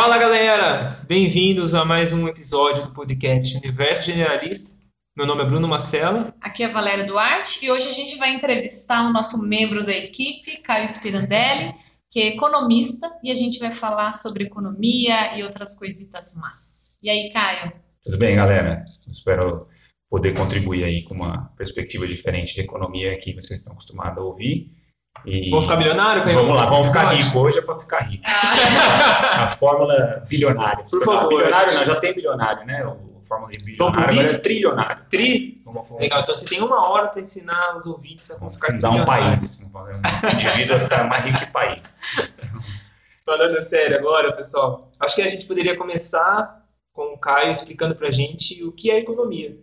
Fala galera, bem-vindos a mais um episódio do podcast Universo Generalista. Meu nome é Bruno Marcelo. Aqui é Valéria Duarte e hoje a gente vai entrevistar o nosso membro da equipe, Caio Spirandelli, que é economista, e a gente vai falar sobre economia e outras coisitas más. E aí, Caio? Tudo bem, galera? Espero poder contribuir aí com uma perspectiva diferente de economia que vocês estão acostumados a ouvir. E... Vamos ficar milionário? Vamos lá, vamos ficar rico. Hoje é para ficar rico. Ah. a fórmula bilionária. Por favor. Bilionário não, já tem bilionário, né? O fórmula de bilionário, agora é trilionário. Tri? Legal, então você tem uma hora para ensinar os ouvintes a como ficar Fundar um país. Um indivíduo a ficar mais rico que país. Falando sério agora, pessoal, acho que a gente poderia começar com o Caio explicando para a gente o que é economia.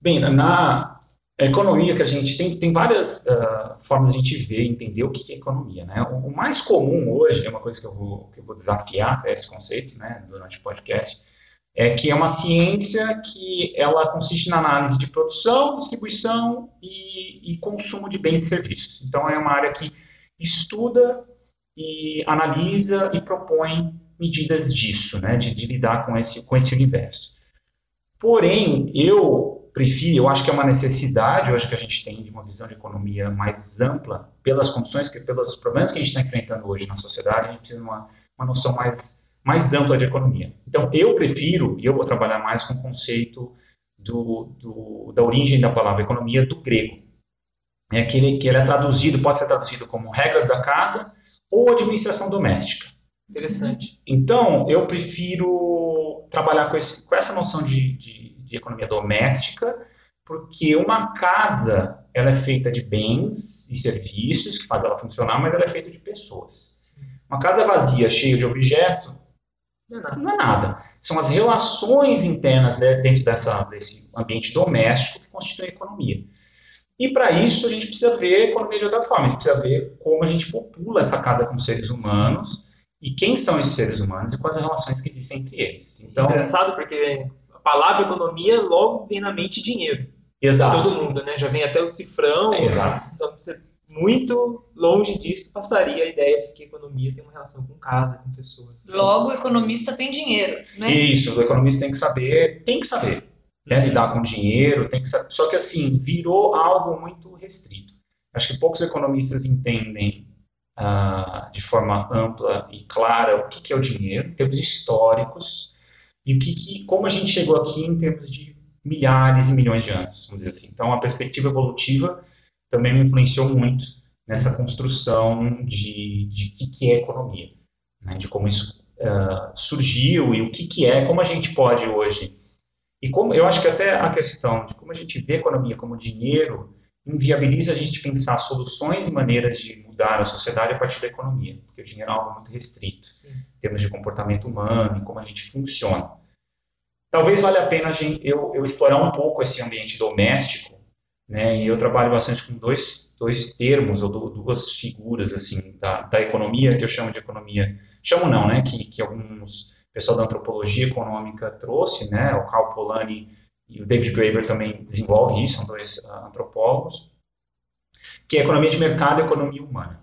Bem, na, a economia que a gente tem, tem várias uh, formas de a gente ver entender o que é economia. Né? O, o, mais comum hoje, é uma coisa que eu vou, que eu vou desafiar até esse conceito né, durante o podcast, é que é uma ciência que ela consiste na análise de produção, distribuição e, e consumo de bens e serviços. Então, é uma área que estuda e analisa e propõe medidas disso, né, de, de lidar com esse, com esse universo. Porém, eu prefiro, eu acho que é uma necessidade, eu acho que a gente tem de uma visão de economia mais ampla, pelas condições, que, pelos problemas que a gente está enfrentando hoje na sociedade, a gente precisa de uma, uma noção mais, mais ampla de economia. Então, eu prefiro, e eu vou trabalhar mais com o conceito do, do, da origem da palavra economia do grego. É aquele que ele é traduzido, pode ser traduzido como regras da casa ou administração doméstica. Interessante. Então, eu prefiro trabalhar com, esse, com essa noção de, de de economia doméstica, porque uma casa ela é feita de bens e serviços que faz ela funcionar, mas ela é feita de pessoas. Uma casa vazia, cheia de objeto, não é nada. Não é nada. São as relações internas né, dentro dessa, desse ambiente doméstico que constituem a economia. E para isso a gente precisa ver a economia de outra forma. A gente precisa ver como a gente popula essa casa com seres humanos e quem são esses seres humanos e quais as relações que existem entre eles. Então, Engraçado porque palavra economia logo vem na mente dinheiro. Exato. Todo mundo, né? Já vem até o cifrão. É, exato. Só você, muito longe disso passaria a ideia de que economia tem uma relação com casa, com pessoas. Logo, o economista tem dinheiro, né? Isso, o economista tem que saber, tem que saber, né? Lidar com dinheiro, tem que saber. Só que assim, virou algo muito restrito. Acho que poucos economistas entendem uh, de forma ampla e clara o que, que é o dinheiro, em termos históricos, e o que, que, como a gente chegou aqui em termos de milhares e milhões de anos, vamos dizer assim. Então, a perspectiva evolutiva também me influenciou muito nessa construção de, de que, que é economia, né, de como isso uh, surgiu e o que, que é, como a gente pode hoje. E como eu acho que até a questão de como a gente vê a economia como dinheiro inviabiliza a gente pensar soluções e maneiras de mudar a sociedade a partir da economia, porque o dinheiro é algo muito restrito, Sim. em termos de comportamento humano e como a gente funciona. Talvez valha a pena gente, eu, eu, explorar um pouco esse ambiente doméstico, né, e eu trabalho bastante com dois, dois termos, ou duas figuras, assim, da, da economia, que eu chamo de economia, chamo não, né, que, que alguns, pessoal da antropologia econômica trouxe, né, o Carl Polanyi e o David Graeber também desenvolve isso, são dois uh, antropólogos, que é economia de mercado e economia humana.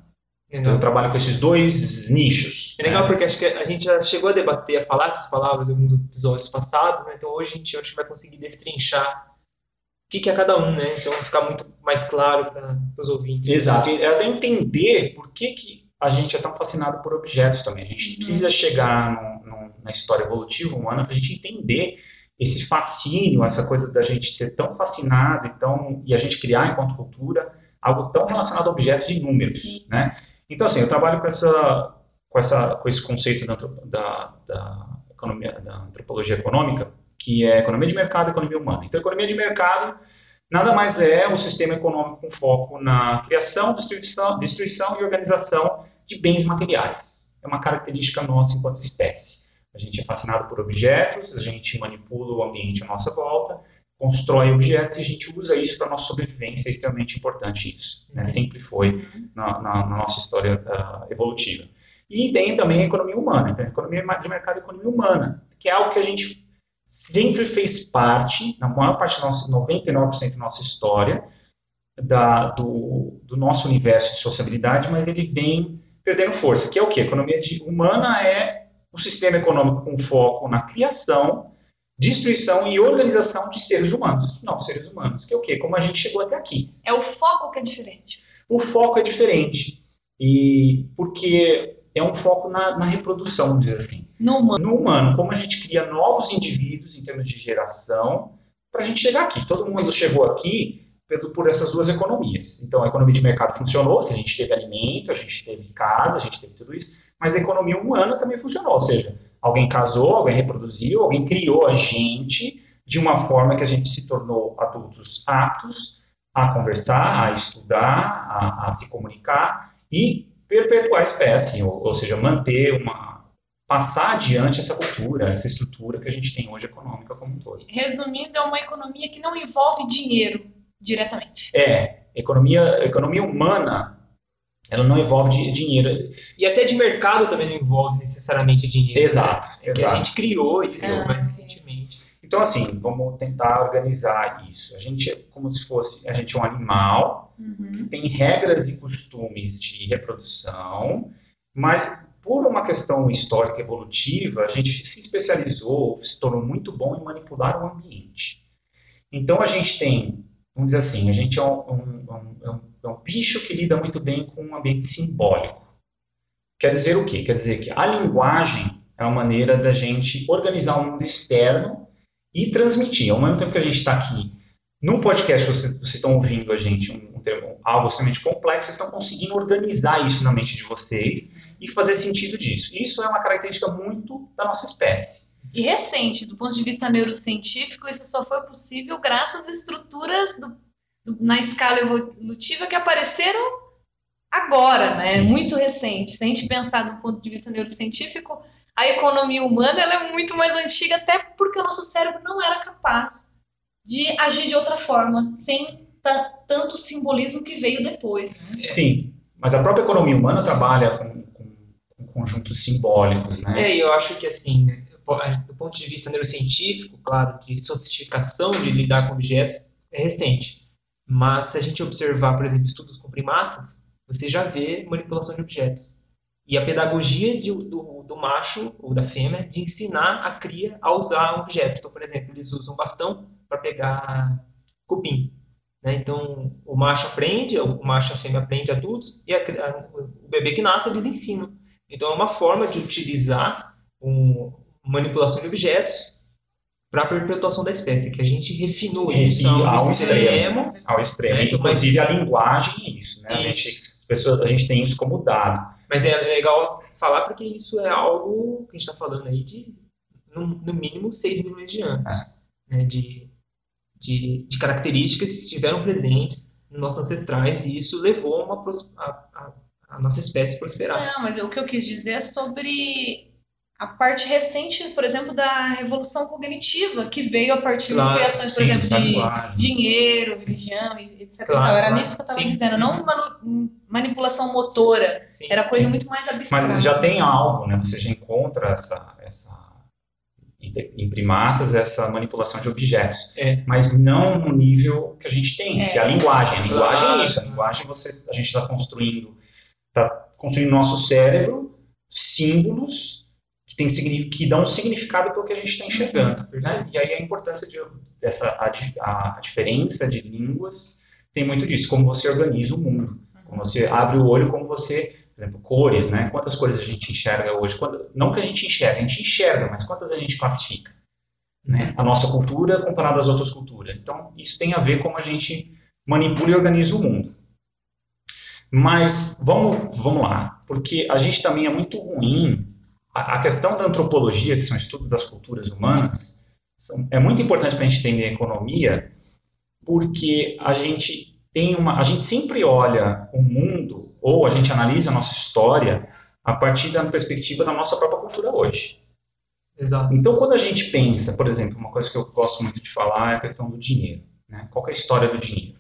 Então eu trabalho com esses dois nichos. É legal né? porque acho que a gente já chegou a debater, a falar essas palavras em alguns episódios passados, né? então hoje a gente acho que vai conseguir destrinchar o que, que é cada um, né? Então ficar muito mais claro para os ouvintes. Exato, e até entender por que, que a gente é tão fascinado por objetos também. A gente uhum. precisa chegar no, no, na história evolutiva humana para a gente entender esse fascínio, essa coisa da gente ser tão fascinado então, e a gente criar enquanto cultura algo tão relacionado a objetos e números, né? Então, assim, eu trabalho com essa, com essa, com esse conceito da, da, da economia, da antropologia econômica, que é economia de mercado e economia humana. Então, economia de mercado nada mais é um sistema econômico com foco na criação, distribuição, distribuição e organização de bens materiais. É uma característica nossa enquanto espécie. A gente é fascinado por objetos, a gente manipula o ambiente à nossa volta, constrói objetos e a gente usa isso para a nossa sobrevivência, é extremamente importante isso. Né? Uhum. Sempre foi na, na, na nossa história uh, evolutiva. E tem também a economia humana, então a economia de mercado e economia humana, que é algo que a gente sempre fez parte, na maior parte da nossa, 99% da nossa história, da, do, do, nosso universo de sociabilidade, mas ele vem perdendo força, que é o que? A economia de, humana é um sistema econômico com foco na criação, destruição e organização de seres humanos. Não, seres humanos. Que é o quê? Como a gente chegou até aqui. É o foco que é diferente. O foco é diferente. E porque é um foco na, na reprodução, vamos dizer assim. No humano. No humano, como a gente cria novos indivíduos em termos de geração, para a gente chegar aqui. Todo mundo chegou aqui por essas duas economias. Então, a economia de mercado funcionou, se a gente teve alimento, a gente teve casa, a gente teve tudo isso, mas a economia humana também funcionou, ou seja, alguém casou, alguém reproduziu, alguém criou a gente de uma forma que a gente se tornou adultos aptos a conversar, a estudar, a, a se comunicar e perpetuar a espécie, ou, ou seja, manter uma, passar adiante essa cultura, essa estrutura que a gente tem hoje econômica como um todo. Resumindo, é uma economia que não envolve dinheiro diretamente. É, economia, economia humana, ela não envolve dinheiro. E até de mercado também não envolve necessariamente dinheiro. Exato, né? exato. a gente criou isso Ah, mais sim. recentemente. Então, assim, vamos tentar organizar isso. A gente é como se fosse, a gente é um animal, Uhum. tem regras e costumes de reprodução, mas por uma questão histórica evolutiva, a gente se especializou, se tornou muito bom em manipular o ambiente. Então a gente tem, vamos dizer assim, a gente é um, um- um- é um- é um bicho que lida muito bem com um ambiente simbólico. Quer dizer o quê? Quer dizer que a linguagem é uma maneira da gente organizar o mundo externo e transmitir. Ao mesmo tempo que a gente está aqui num podcast, vocês, vocês estão ouvindo a gente, um, um termo, algo extremamente complexo, vocês estão conseguindo organizar isso na mente de vocês e fazer sentido disso. Isso é uma característica muito da nossa espécie. E recente, do ponto de vista neurocientífico, isso só foi possível graças às estruturas do- do- na escala evolutiva que apareceram agora, né? Muito recente. Se a gente pensar do ponto de vista neurocientífico, a economia humana ela é muito mais antiga, até porque o nosso cérebro não era capaz de agir de outra forma, sem ta- tanto simbolismo que veio depois. Né? É. Sim, mas a própria economia humana trabalha com, com- com conjuntos simbólicos, né? É, e eu acho que assim, né, do ponto de vista neurocientífico, claro, de sofisticação de lidar com objetos, é recente. Mas se a gente observar, por exemplo, estudos com primatas, você já vê manipulação de objetos. E a pedagogia de- do, do macho ou da fêmea de ensinar a cria a usar um objeto. Então, por exemplo, eles usam bastão para pegar cupim. né? Então, o macho aprende, o macho e a fêmea aprende adultos, e a a- o bebê que nasce eles ensinam. Então, é uma forma de utilizar um, manipulação de objetos para a perpetuação da espécie, que a gente refinou Esse isso ao ao extremo. Ao extremo. É, então, mas- Inclusive a linguagem é isso, né? A gente, Isso. as pessoas, a gente tem isso como dado. Mas é legal falar porque isso é algo que a gente está falando aí de, no, no mínimo, 6 milhões de anos. É. né, de, de, de características que estiveram presentes nos nossos ancestrais e isso levou uma, pros- a, a, a nossa espécie a prosperar. Não, mas o que eu quis dizer é sobre a parte recente, por exemplo, da revolução cognitiva, que veio a partir Claro, de criações, por Sim, exemplo, de linguagem. dinheiro, religião, etc. Claro, Então, era claro. nisso que eu estava dizendo, não manu- manipulação motora, Sim. era coisa muito mais abstrata. Mas já tem algo, né? Você já encontra essa, essa em primatas essa manipulação de objetos, É. mas não no nível que a gente tem, É. que é a linguagem. A linguagem Claro. é isso. A linguagem você, a gente está construindo, está construindo no nosso cérebro símbolos que, tem, que dão significado para o que a gente está enxergando. Né? E aí a importância de, dessa a, a diferença de línguas tem muito disso, como você organiza o mundo, como você abre o olho, como você por exemplo, cores, né? Quantas cores a gente enxerga hoje? Quanta- não que a gente enxerga, a gente enxerga, mas quantas a gente classifica? Né? A nossa cultura comparada às outras culturas. Então, isso tem a ver como a gente manipula e organiza o mundo. Mas vamos, vamos lá, porque a gente também é muito ruim. A, a questão da antropologia, que são estudos das culturas humanas, são- é muito importante para a gente entender a economia, porque a gente tem uma, a gente sempre olha o mundo ou a gente analisa a nossa história a partir da perspectiva da nossa própria cultura hoje. Exato. Então, quando a gente pensa, por exemplo, uma coisa que eu gosto muito de falar é a questão do dinheiro. Né? Qual é a história do dinheiro?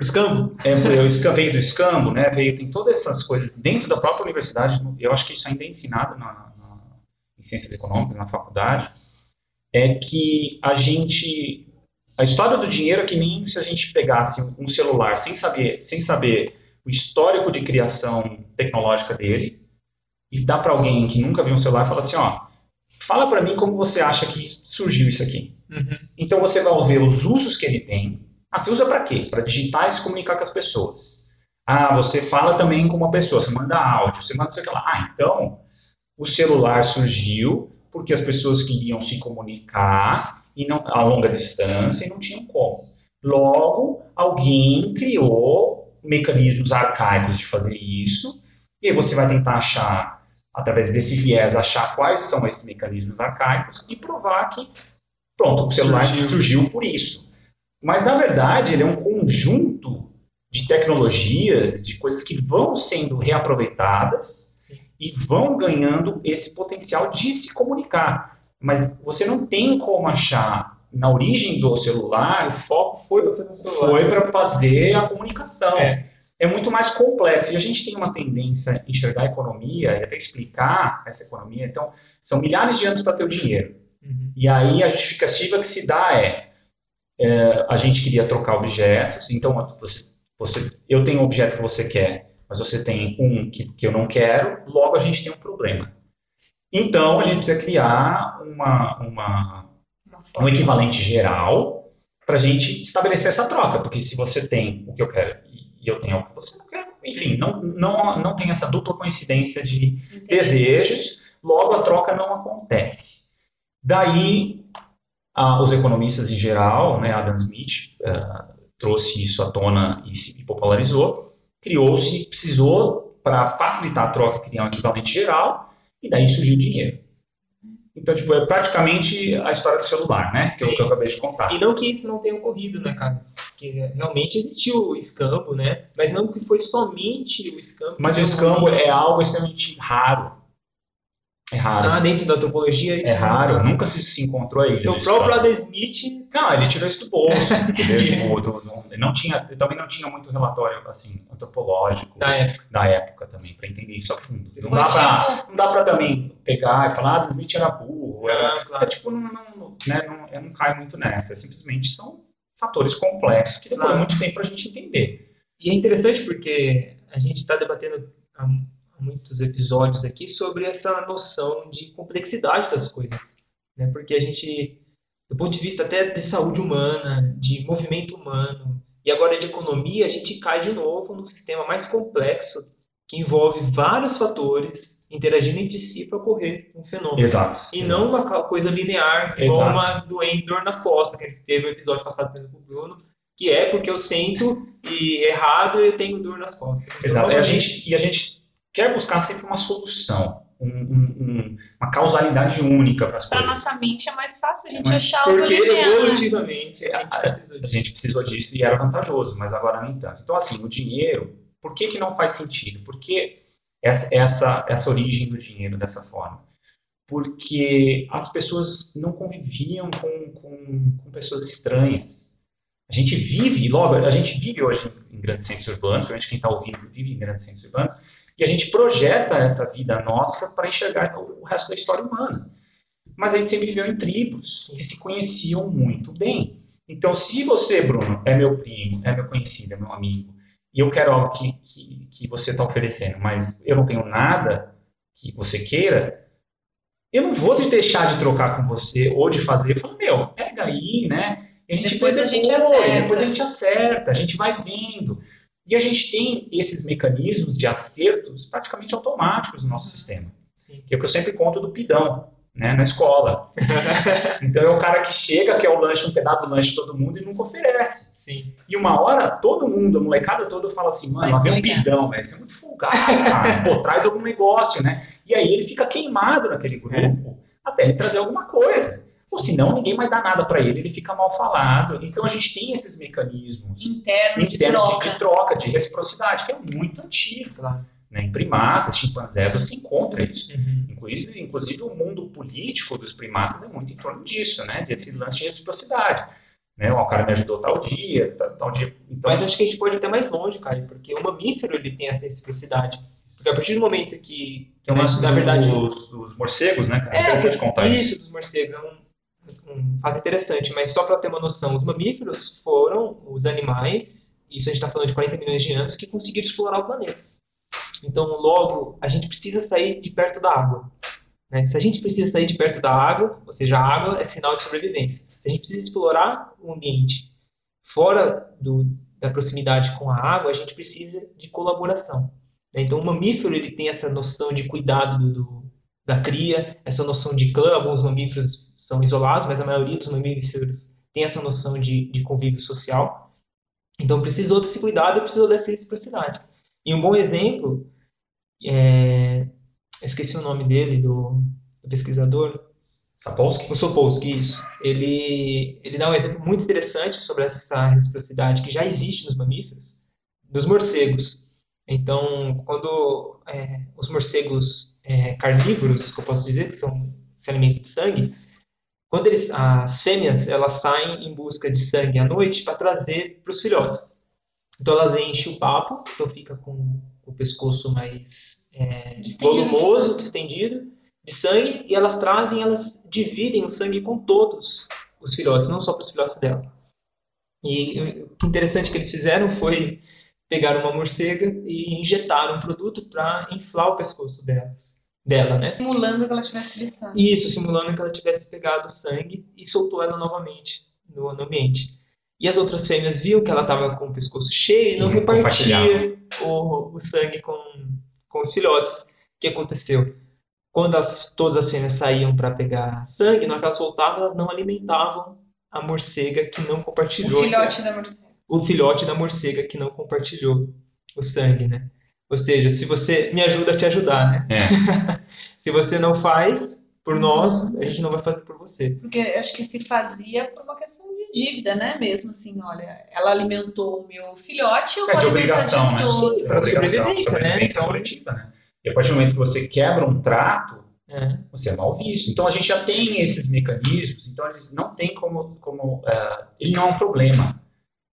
Escambo? É, eu esca- veio do escambo, né? Veio tem todas essas coisas dentro da própria universidade. Eu acho que isso ainda é ensinado na, na- em ciências econômicas na faculdade. É que a gente a história do dinheiro é que nem se a gente pegasse um celular sem saber sem saber o histórico de criação tecnológica dele, e dá para alguém que nunca viu um celular e fala assim, ó, fala para mim como você acha que surgiu isso aqui. Uhum. Então você vai ver os usos que ele tem. Ah, você usa para quê? Para digitar e se comunicar com as pessoas. Ah, você fala também com uma pessoa, você manda áudio, você manda sei lá. Ah, então o celular surgiu porque as pessoas queriam se comunicar e não, a longa distância e não tinham como. Logo, alguém criou mecanismos arcaicos de fazer isso, e aí você vai tentar achar, através desse viés, achar quais são esses mecanismos arcaicos e provar que, pronto, o celular surgiu, surgiu por isso. Mas, na verdade, ele é um conjunto de tecnologias, de coisas que vão sendo reaproveitadas Sim. e vão ganhando esse potencial de se comunicar. Mas você não tem como achar na origem do celular, o foco foi para fazer, foi fazer a comunicação. É. é. muito mais complexo. E a gente tem uma tendência a enxergar a economia e até explicar essa economia. Então, são milhares de anos para ter o dinheiro. Uhum. E aí a justificativa que se dá é, é, a gente queria trocar objetos, então você, você, eu tenho um objeto que você quer, mas você tem um que, que eu não quero, logo a gente tem um problema. Então, a gente precisa criar uma, uma um equivalente geral para a gente estabelecer essa troca, porque se você tem o que eu quero e eu tenho o que você não quer, enfim, não, não, não tem essa dupla coincidência de Entendi. desejos, logo a troca não acontece. Daí, ah, os economistas em geral, né, Adam Smith uh, trouxe isso à tona e se popularizou, criou-se, precisou, para facilitar a troca, criar um equivalente geral, e daí surgiu o dinheiro. Então, tipo, é praticamente a história do celular, né? Que, é o que eu acabei de contar. E não que isso não tenha ocorrido, né, cara? Porque realmente existiu o escambo, né? Mas não que foi somente o escambo. Mas o escambo é algo extremamente raro. É raro. Ah, dentro da antropologia isso é raro, é nunca se, se encontrou aí. Então o próprio Adam Smith. Não, ele tirou isso do bolso. tipo, do, do, não tinha, também não tinha muito relatório assim, antropológico da época, da época também, para entender isso a fundo. Não dá, pra, não dá pra também pegar e falar, ah, Adam Smith era burro. Era, ah, claro. é, tipo, não, não, né, não, eu não caio muito nessa. Simplesmente são fatores complexos que demoram claro. muito tempo para a gente entender. E é interessante porque a gente está debatendo muitos episódios aqui sobre essa noção de complexidade das coisas, né? Porque a gente, do ponto de vista até de saúde humana, de movimento humano e agora de economia, a gente cai de novo num sistema mais complexo que envolve vários fatores interagindo entre si para ocorrer um fenômeno. Exato. E exato. não uma coisa linear, igual uma doença, dor nas costas, que teve um episódio passado com o Bruno, que é porque eu sinto e errado e eu tenho dor nas costas. Então, Exato. E a gente, e a gente quer buscar sempre uma solução, um, um, uma causalidade única para as coisas. Para nossa mente é mais fácil a gente mas achar algo Porque evolutivamente a gente, precisou disso. a gente precisou disso e era vantajoso, mas agora nem tanto. Então, assim, o dinheiro, por que, que não faz sentido? Por que essa, essa, essa origem do dinheiro dessa forma? Porque as pessoas não conviviam com, com, com pessoas estranhas. A gente vive, logo, a gente vive hoje em grandes centros urbanos, principalmente quem está ouvindo vive em grandes centros urbanos, e a gente projeta essa vida nossa para enxergar o resto da história humana. Mas a gente sempre viveu em tribos que se conheciam muito bem. Então, se você, Bruno, é meu primo, é meu conhecido, é meu amigo, e eu quero algo que, que, que você está oferecendo, mas eu não tenho nada que você queira, eu não vou te deixar de trocar com você ou de fazer. Eu falo, meu, pega aí, né? E a gente depois, depois, a gente acerta. depois a gente acerta, a gente vai vendo. E a gente tem esses mecanismos de acertos praticamente automáticos no nosso sistema. Sim. Que é o que eu sempre conto do pidão, né, na escola. então é o cara que chega, quer o lanche, um pedaço do lanche todo mundo e nunca oferece. Sim. E uma hora, todo mundo, a molecada toda fala assim, mano, lá vem um pidão, velho, você é muito folgado, cara. Pô, traz algum negócio, né? E aí ele fica queimado naquele grupo é. até ele trazer alguma coisa. Ou senão ninguém vai dar nada para ele, ele fica mal falado. Então a gente tem esses mecanismos internos, internos de, troca. De, de, troca, de reciprocidade, que é muito antigo. Claro. Né? Em primatas, chimpanzés, você encontra isso. Uhum. Inclusive, inclusive, o mundo político dos primatas é muito em torno disso, né? Esse lance de reciprocidade. Né? O cara me ajudou tal dia, tal dia. Então, Mas acho que a gente pode ir até mais longe, Caio, porque o mamífero ele tem essa reciprocidade. Porque a partir do momento que. Tem né, na verdade. Os, os morcegos, né? Cara? É, isso, contar isso, isso dos morcegos. É um, um fato interessante, mas só para ter uma noção, os mamíferos foram os animais, isso a gente está falando de 40 milhões de anos, que conseguiram explorar o planeta. Então, logo, a gente precisa sair de perto da água. Né? Se a gente precisa sair de perto da água, ou seja, a água é sinal de sobrevivência. Se a gente precisa explorar o ambiente fora do, da proximidade com a água, a gente precisa de colaboração. Né? Então, o mamífero ele tem essa noção de cuidado do, do, da cria, essa noção de clã. Alguns mamíferos são isolados, mas a maioria dos mamíferos tem essa noção de, de convívio social. Então, precisou desse cuidado e precisou dessa reciprocidade. E um bom exemplo, é, eu esqueci o nome dele, do, do pesquisador, Sapolsky? O Sapolsky, isso. Ele, ele dá um exemplo muito interessante sobre essa reciprocidade que já existe nos mamíferos, dos morcegos. Então, quando é, os morcegos é, carnívoros, que eu posso dizer, que são, se alimentam de sangue, quando eles, as fêmeas elas saem em busca de sangue à noite para trazer para os filhotes. Então elas enchem o papo, então fica com o pescoço mais é, volumoso, distendido, de sangue, e elas trazem, elas dividem o sangue com todos os filhotes, não só para os filhotes dela. E o interessante que eles fizeram foi pegar uma morcega e injetar um produto para inflar o pescoço delas, dela, né? Simulando que ela tivesse de sangue. Isso, simulando que ela tivesse pegado sangue e soltou ela novamente no, no ambiente. E as outras fêmeas viam que ela estava com o pescoço cheio e não e repartia o, o sangue com, com os filhotes. O que aconteceu? Quando as, todas as fêmeas saíam para pegar sangue, na hora que elas voltavam, elas não alimentavam a morcega que não compartilhou. O filhote da morcega. O filhote da morcega que não compartilhou o sangue, né? Ou seja, se você me ajuda a te ajudar, né? É. se você não faz por nós, a gente não vai fazer por você. Porque acho que se fazia por uma questão de dívida, né? Mesmo assim, olha, ela alimentou o meu filhote, eu é de obrigação, né? Sim, para sobrevivência, né? Então, coletiva, né? E a partir do momento que você quebra um trato, é. você é mal visto. Então a gente já tem esses mecanismos, então eles não tem como. como uh, ele não é um problema.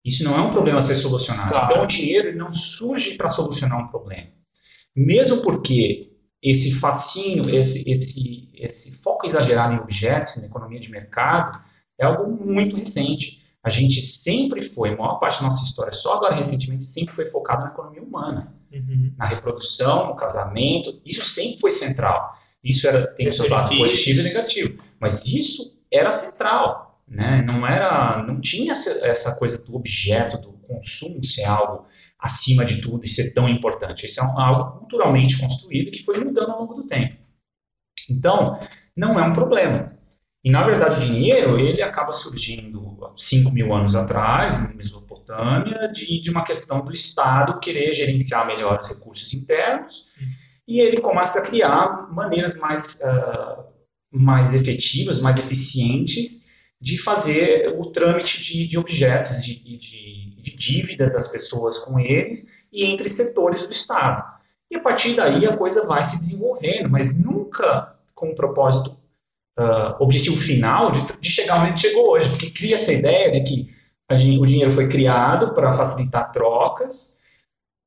Isso não é um problema a ser solucionado. Claro. Então o dinheiro não surge para solucionar um problema. Mesmo porque esse fascínio, esse, esse, esse foco exagerado em objetos, na economia de mercado, é algo muito recente. A gente sempre foi, a maior parte da nossa história, só agora recentemente, sempre foi focado na economia humana uhum. na reprodução, no casamento. Isso sempre foi central. Isso era, tem o seu lado positivo e negativo. Mas isso era central. Né? Não era, não tinha essa coisa do objeto, do consumo ser algo acima de tudo e ser tão importante. Isso é algo culturalmente construído que foi mudando ao longo do tempo. Então, não é um problema. E, na verdade, o dinheiro, ele acaba surgindo 5 mil anos atrás, em Mesopotâmia, de, de uma questão do Estado querer gerenciar melhor os recursos internos, e ele começa a criar maneiras mais, uh, mais efetivas, mais eficientes de fazer o trâmite de, de objetos e de, de, de dívida das pessoas com eles e entre setores do Estado. E a partir daí a coisa vai se desenvolvendo, mas nunca com o propósito uh, objetivo final de, de, chegar onde chegou hoje, porque cria essa ideia de que gente, o dinheiro foi criado para facilitar trocas,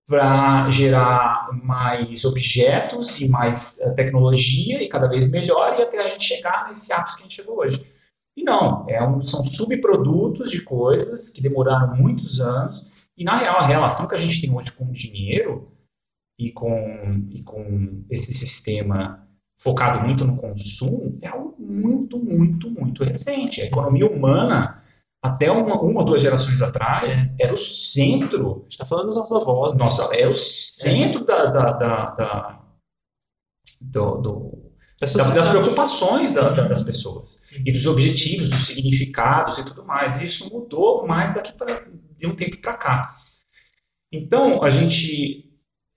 para gerar mais objetos e mais uh, tecnologia e cada vez melhor e até a gente chegar nesse ápice que a gente chegou hoje. E não, é um, são subprodutos de coisas que demoraram muitos anos e na real a relação que a gente tem hoje com o dinheiro e com, e com esse sistema focado muito no consumo é algo muito, muito, muito recente. A economia humana, até uma, uma ou duas gerações atrás, é. era o centro. A gente está falando dos nossos avós. Né? Nossa, é o centro é. da, da, da, da do, do das preocupações da, da, das pessoas e dos objetivos, dos significados e tudo mais. Isso mudou mais daqui para de um tempo para cá. Então a gente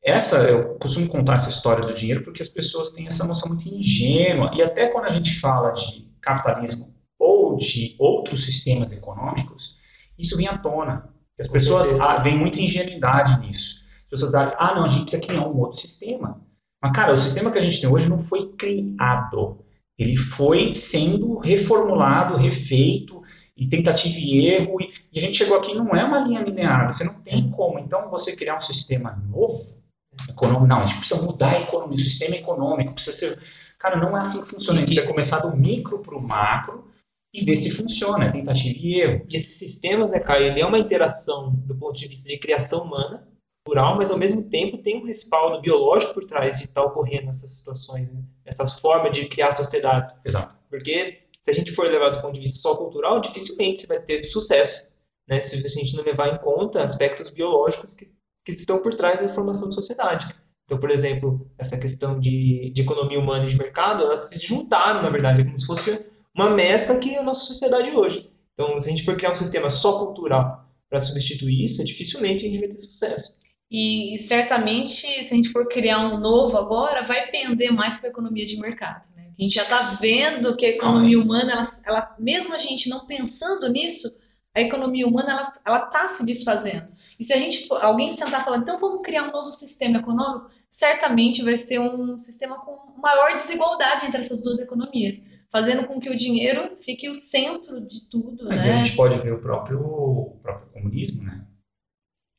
essa eu costumo contar essa história do dinheiro porque as pessoas têm essa noção muito ingênua e até quando a gente fala de capitalismo ou de outros sistemas econômicos, isso vem à tona. As pessoas ah, veem muita ingenuidade nisso. As pessoas acham, ah, não, a gente precisa criar um outro sistema. Mas, cara, o sistema que a gente tem hoje não foi criado. Ele foi sendo reformulado, refeito, e tentativa e erro, e, e a gente chegou aqui, não é uma linha linear, você não tem como. Então, você criar um sistema novo, econômico. Não, a gente precisa mudar a economia, o sistema econômico precisa ser. Cara, não é assim que funciona. A gente precisa começar do micro para o macro e ver se funciona, é tentativa e erro. E esse sistema, Zé Caio, ele é uma interação do ponto de vista de criação humana, cultural, mas ao mesmo tempo tem um respaldo biológico por trás de estar tá ocorrendo essas situações, né? essas formas de criar sociedades. Exato. Porque se a gente for levar do ponto de vista só cultural, dificilmente você vai ter sucesso, né? Se a gente não levar em conta aspectos biológicos que, que estão por trás da formação de sociedade. Então, por exemplo, essa questão de, de economia humana e de mercado, elas se juntaram, na verdade, como se fosse uma mescla que é a nossa sociedade hoje. Então, se a gente for criar um sistema só cultural para substituir isso, dificilmente a gente vai ter sucesso. E, certamente, se a gente for criar um novo agora, vai pender mais para a economia de mercado. Né? A gente já está vendo que a economia humana, ela, ela, mesmo a gente não pensando nisso, a economia humana ela está se desfazendo. E se a gente alguém sentar e falar, então vamos criar um novo sistema econômico, certamente vai ser um sistema com maior desigualdade entre essas duas economias fazendo com que o dinheiro fique o centro de tudo, é, né? A gente pode ver o próprio, o próprio comunismo, né?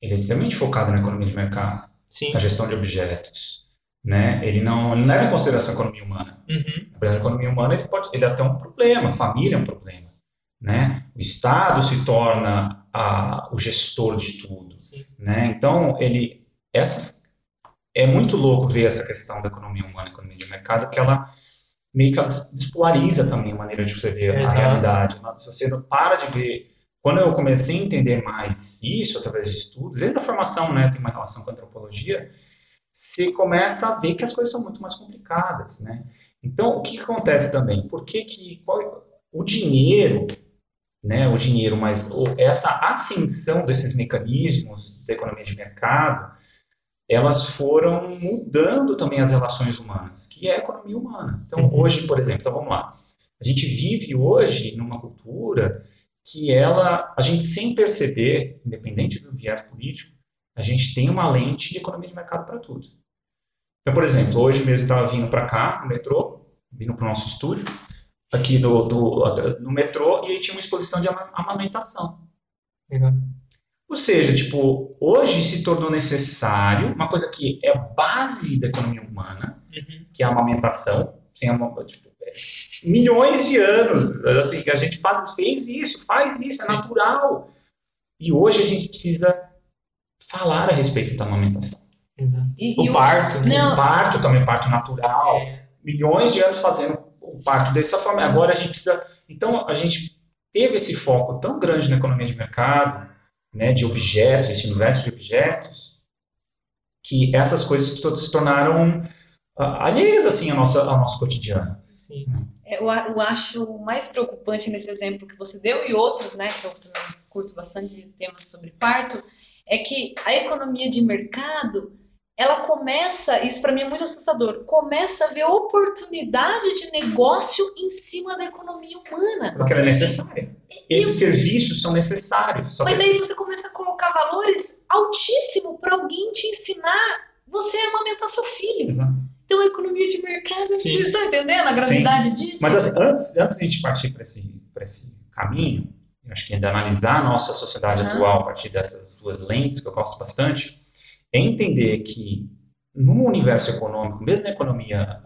Ele é extremamente focado na economia de mercado, Sim. na gestão de objetos, né? Ele não, ele não leva em consideração a economia humana. Uhum. Na verdade, a economia humana ele pode, ele é até um problema, a família é um problema, né? O Estado se torna a, o gestor de tudo, Sim. né? Então ele, essas é muito louco ver essa questão da economia humana, economia de mercado, que ela meio que ela despolariza também a maneira de você ver Exato. a realidade. Você não para de ver. Quando eu comecei a entender mais isso através de estudos, desde a formação, né, tem uma relação com a antropologia, você começa a ver que as coisas são muito mais complicadas, né? Então, o que, que acontece também? Por que que qual, o dinheiro, né, o dinheiro, mas essa ascensão desses mecanismos da economia de mercado, elas foram mudando também as relações humanas, que é a economia humana. Então, uhum. hoje, por exemplo, então vamos lá. A gente vive hoje numa cultura que ela, a gente sem perceber, independente do viés político, a gente tem uma lente de economia de mercado para tudo. Então, por exemplo, hoje mesmo estava vindo para cá, no metrô, vindo para o nosso estúdio, aqui do, do, no metrô, e aí tinha uma exposição de amamentação. Legal. Ou seja, tipo, hoje se tornou necessário uma coisa que é base da economia humana, uhum. que é a amamentação, sem tipo, milhões de anos, assim, a gente faz, fez isso, faz isso, é natural. E hoje a gente precisa falar a respeito da amamentação. Exato. E, o e parto, né? O parto também, parto natural. É. Milhões de anos fazendo o parto dessa forma. Agora a gente precisa. Então a gente teve esse foco tão grande na economia de mercado, né, de objetos, esse universo de objetos, que essas coisas se tornaram uh, alheias assim ao nosso, ao nosso cotidiano. Sim. Eu, eu acho mais preocupante nesse exemplo que você deu e outros, né, que eu também curto bastante temas sobre parto, é que a economia de mercado ela começa, isso para mim é muito assustador, começa a ver oportunidade de negócio em cima da economia humana. Porque ela é necessária. Esses E- serviços são necessários. Só Mas que- daí você começa a colocar valores altíssimos para alguém te ensinar você a amamentar seu filho. Exato. Então economia de mercado, Sim. você está entendendo a gravidade disso? Mas assim, antes, antes de a gente partir para esse, pra esse caminho, acho que de analisar a nossa sociedade Aham. atual a partir dessas duas lentes, que eu gosto bastante, é entender que no universo econômico, mesmo na economia,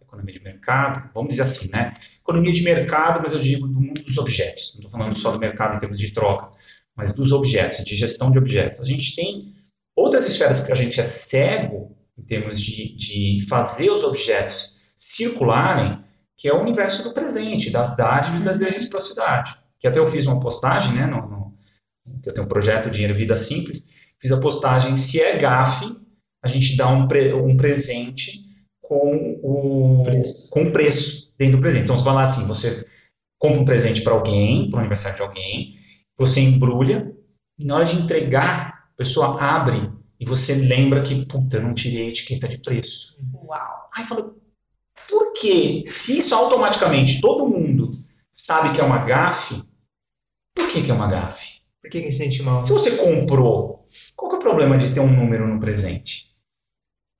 economia de mercado, vamos dizer assim, né? Economia de mercado, mas eu digo do mundo dos objetos. Não estou falando só do mercado em termos de troca, mas dos objetos, de gestão de objetos. A gente tem outras esferas que a gente é cego em termos de, de fazer os objetos circularem, que é o universo do presente, das dádivas e da reciprocidade. Que até eu fiz uma postagem, né, no, no, que eu tenho um projeto Dinheiro Vida Simples, fiz a postagem se é gafe, a gente dá um, pre, um presente com o Preço. com o preço dentro do presente. Então você vai lá assim, você compra um presente para alguém, para o aniversário de alguém, você embrulha, e na hora de entregar, a pessoa abre e você lembra que, puta, eu não tirei a etiqueta de preço. Uau! Aí fala, por quê? Se isso automaticamente todo mundo sabe que é uma gafe, por que, que é uma gafe? Por que, que se sente mal? Se você comprou, qual que é o problema de ter um número no presente?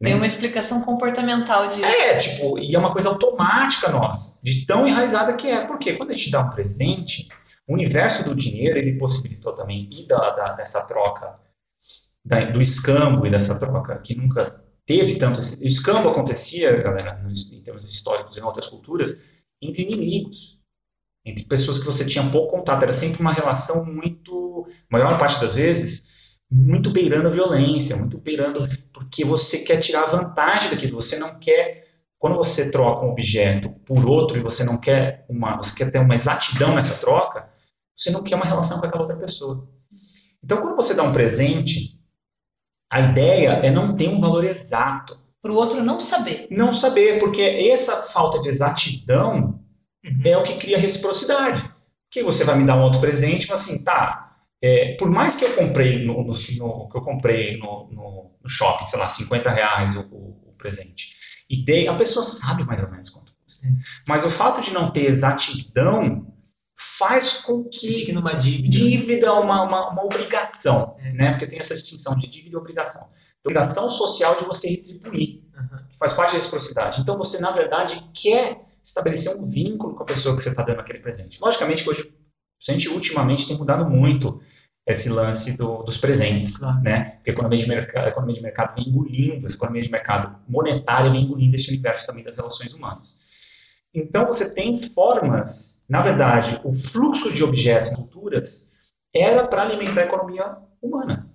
Tem Né? uma explicação comportamental disso. É, tipo, e é uma coisa automática nossa, de tão enraizada que é. Porque quando a gente dá um presente, o universo do dinheiro, ele possibilitou também, e da, da- dessa troca, da- do escambo e dessa troca, que nunca teve tanto. O escambo acontecia, galera, nos- em termos históricos em outras culturas, entre inimigos, entre pessoas que você tinha pouco contato. Era sempre uma relação muito, maior parte das vezes, muito beirando a violência, muito beirando, Sim. porque você quer tirar vantagem daquilo, você não quer, quando você troca um objeto por outro e você não quer uma, você quer ter uma exatidão nessa troca, você não quer uma relação com aquela outra pessoa. Então, quando você dá um presente, a ideia é não ter um valor exato. Para o outro não saber. Não saber, porque essa falta de exatidão uhum. é o que cria reciprocidade. Que você vai me dar um outro presente, mas assim, tá, é, por mais que eu comprei no, no, no que eu comprei no, no, shopping, sei lá, 50 reais o, o, o, presente, e dei, a pessoa sabe mais ou menos quanto custa. Mas o fato de não ter exatidão faz com que numa dívida, dívida é uma, uma, uma obrigação, é. né? Porque tem essa distinção de dívida e obrigação. Então, obrigação social de você retribuir, uhum. que faz parte da reciprocidade. Então você na verdade quer estabelecer um vínculo com a pessoa que você está dando aquele presente. Logicamente que hoje a gente ultimamente tem mudado muito esse lance do, dos presentes, claro. né? Porque a economia, de mercado, a economia de mercado vem engolindo, essa economia de mercado monetária vem engolindo esse universo também das relações humanas. Então você tem formas, na verdade, o fluxo de objetos e culturas era para alimentar a economia humana,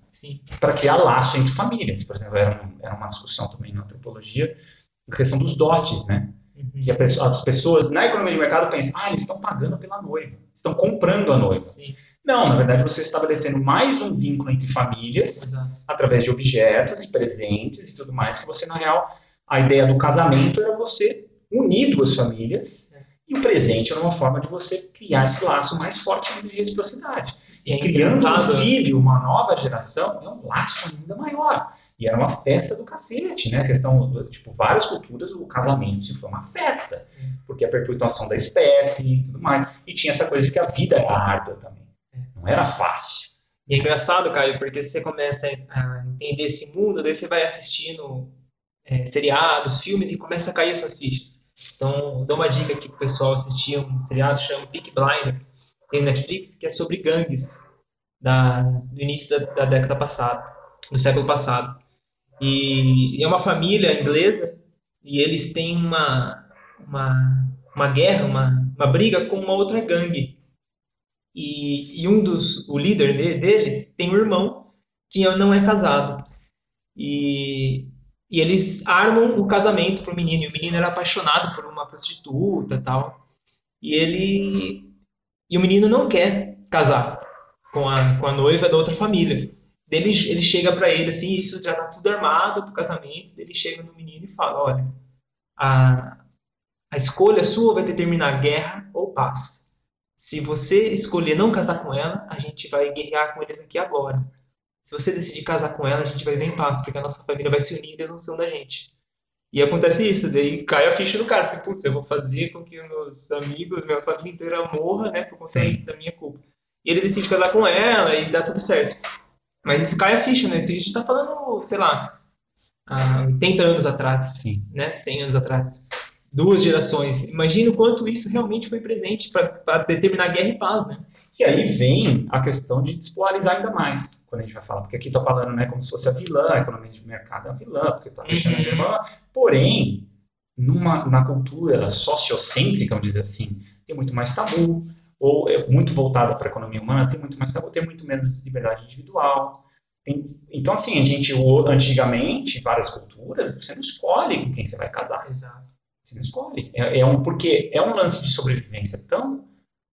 para criar laço entre famílias. Por exemplo, era, um, era uma discussão também na antropologia, a questão dos dotes, né? Uhum. Que pessoa, as pessoas na economia de mercado pensam, ah, eles estão pagando pela noiva, estão comprando a noiva. Sim. Não, na verdade você está estabelecendo mais um vínculo entre famílias, Exato. através de objetos e presentes e tudo mais, que você, na real, a ideia do casamento era você unir duas famílias, é. e o presente era uma forma de você criar esse laço mais forte de reciprocidade. E é criando um filho, uma nova geração, é um laço ainda maior. E era uma festa do cacete, né? A questão, tipo, várias culturas, o casamento sempre foi uma festa, porque a perpetuação da espécie e tudo mais. E tinha essa coisa de que a vida era árdua também, não era fácil. E é engraçado, Caio, porque você começa a entender esse mundo, daí você vai assistindo é, seriados, filmes e começa a cair essas fichas. Então, dou uma dica aqui pro pessoal assistir um seriado chamado Peak Blinder, tem Netflix, que é sobre gangues da, do início da, da década passada, do século passado. E é uma família inglesa e eles têm uma, uma, uma guerra, uma, uma briga com uma outra gangue. E, e um dos, o líder deles tem um irmão que não é casado. E, e eles armam o casamento para o menino. E o menino era apaixonado por uma prostituta tal. E ele. E o menino não quer casar com a, com a noiva da outra família. Ele, ele chega para ele assim, isso já tá tudo armado pro casamento. Ele chega no menino e fala: Olha, a, a escolha sua vai determinar guerra ou paz. Se você escolher não casar com ela, a gente vai guerrear com eles aqui agora. Se você decidir casar com ela, a gente vai ver em paz, porque a nossa família vai se unir e eles não são da gente. E acontece isso, daí cai a ficha do cara, assim, putz, eu vou fazer com que meus amigos, minha família inteira morra, né, por conta da minha culpa. E ele decide casar com ela e dá tudo certo. Mas isso cai a ficha, né? Isso a gente tá falando, sei lá, há 80 anos atrás, Sim. né? 100 anos atrás. Duas gerações. Imagina o quanto isso realmente foi presente para determinar guerra e paz, né? E aí vem a questão de despolarizar ainda mais, quando a gente vai falar. Porque aqui tá falando, né, como se fosse a vilã, a economia de mercado é a vilã, porque tá deixando uhum. a germã. Porém, numa, na cultura sociocêntrica, vamos dizer assim, tem muito mais tabu, ou é muito voltada para a economia humana, tem muito mais tem muito menos liberdade individual. Então, assim, a gente, antigamente, várias culturas, você não escolhe com quem você vai casar. Exato. Você escolhe. É, é um, porque é um lance de sobrevivência tão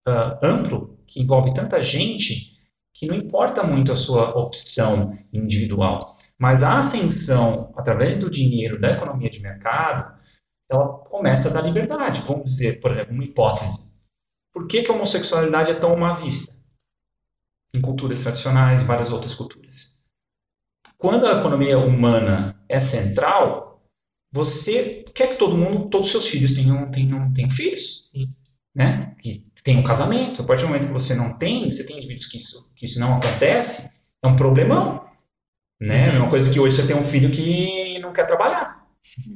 uh, amplo, que envolve tanta gente, que não importa muito a sua opção individual. Mas a ascensão, através do dinheiro, da economia de mercado, ela começa a dar liberdade. Vamos dizer, por exemplo, uma hipótese por que, que a homossexualidade é tão má vista? Em culturas tradicionais várias outras culturas. Quando a economia humana é central, você quer que todo mundo, todos os seus filhos tenham, tenham, tenham filhos. Sim. Né? Que tenham um casamento. A partir do momento que você não tem, você tem indivíduos que isso, que isso não acontece, é um problemão. Né? É uma coisa que hoje você tem um filho que não quer trabalhar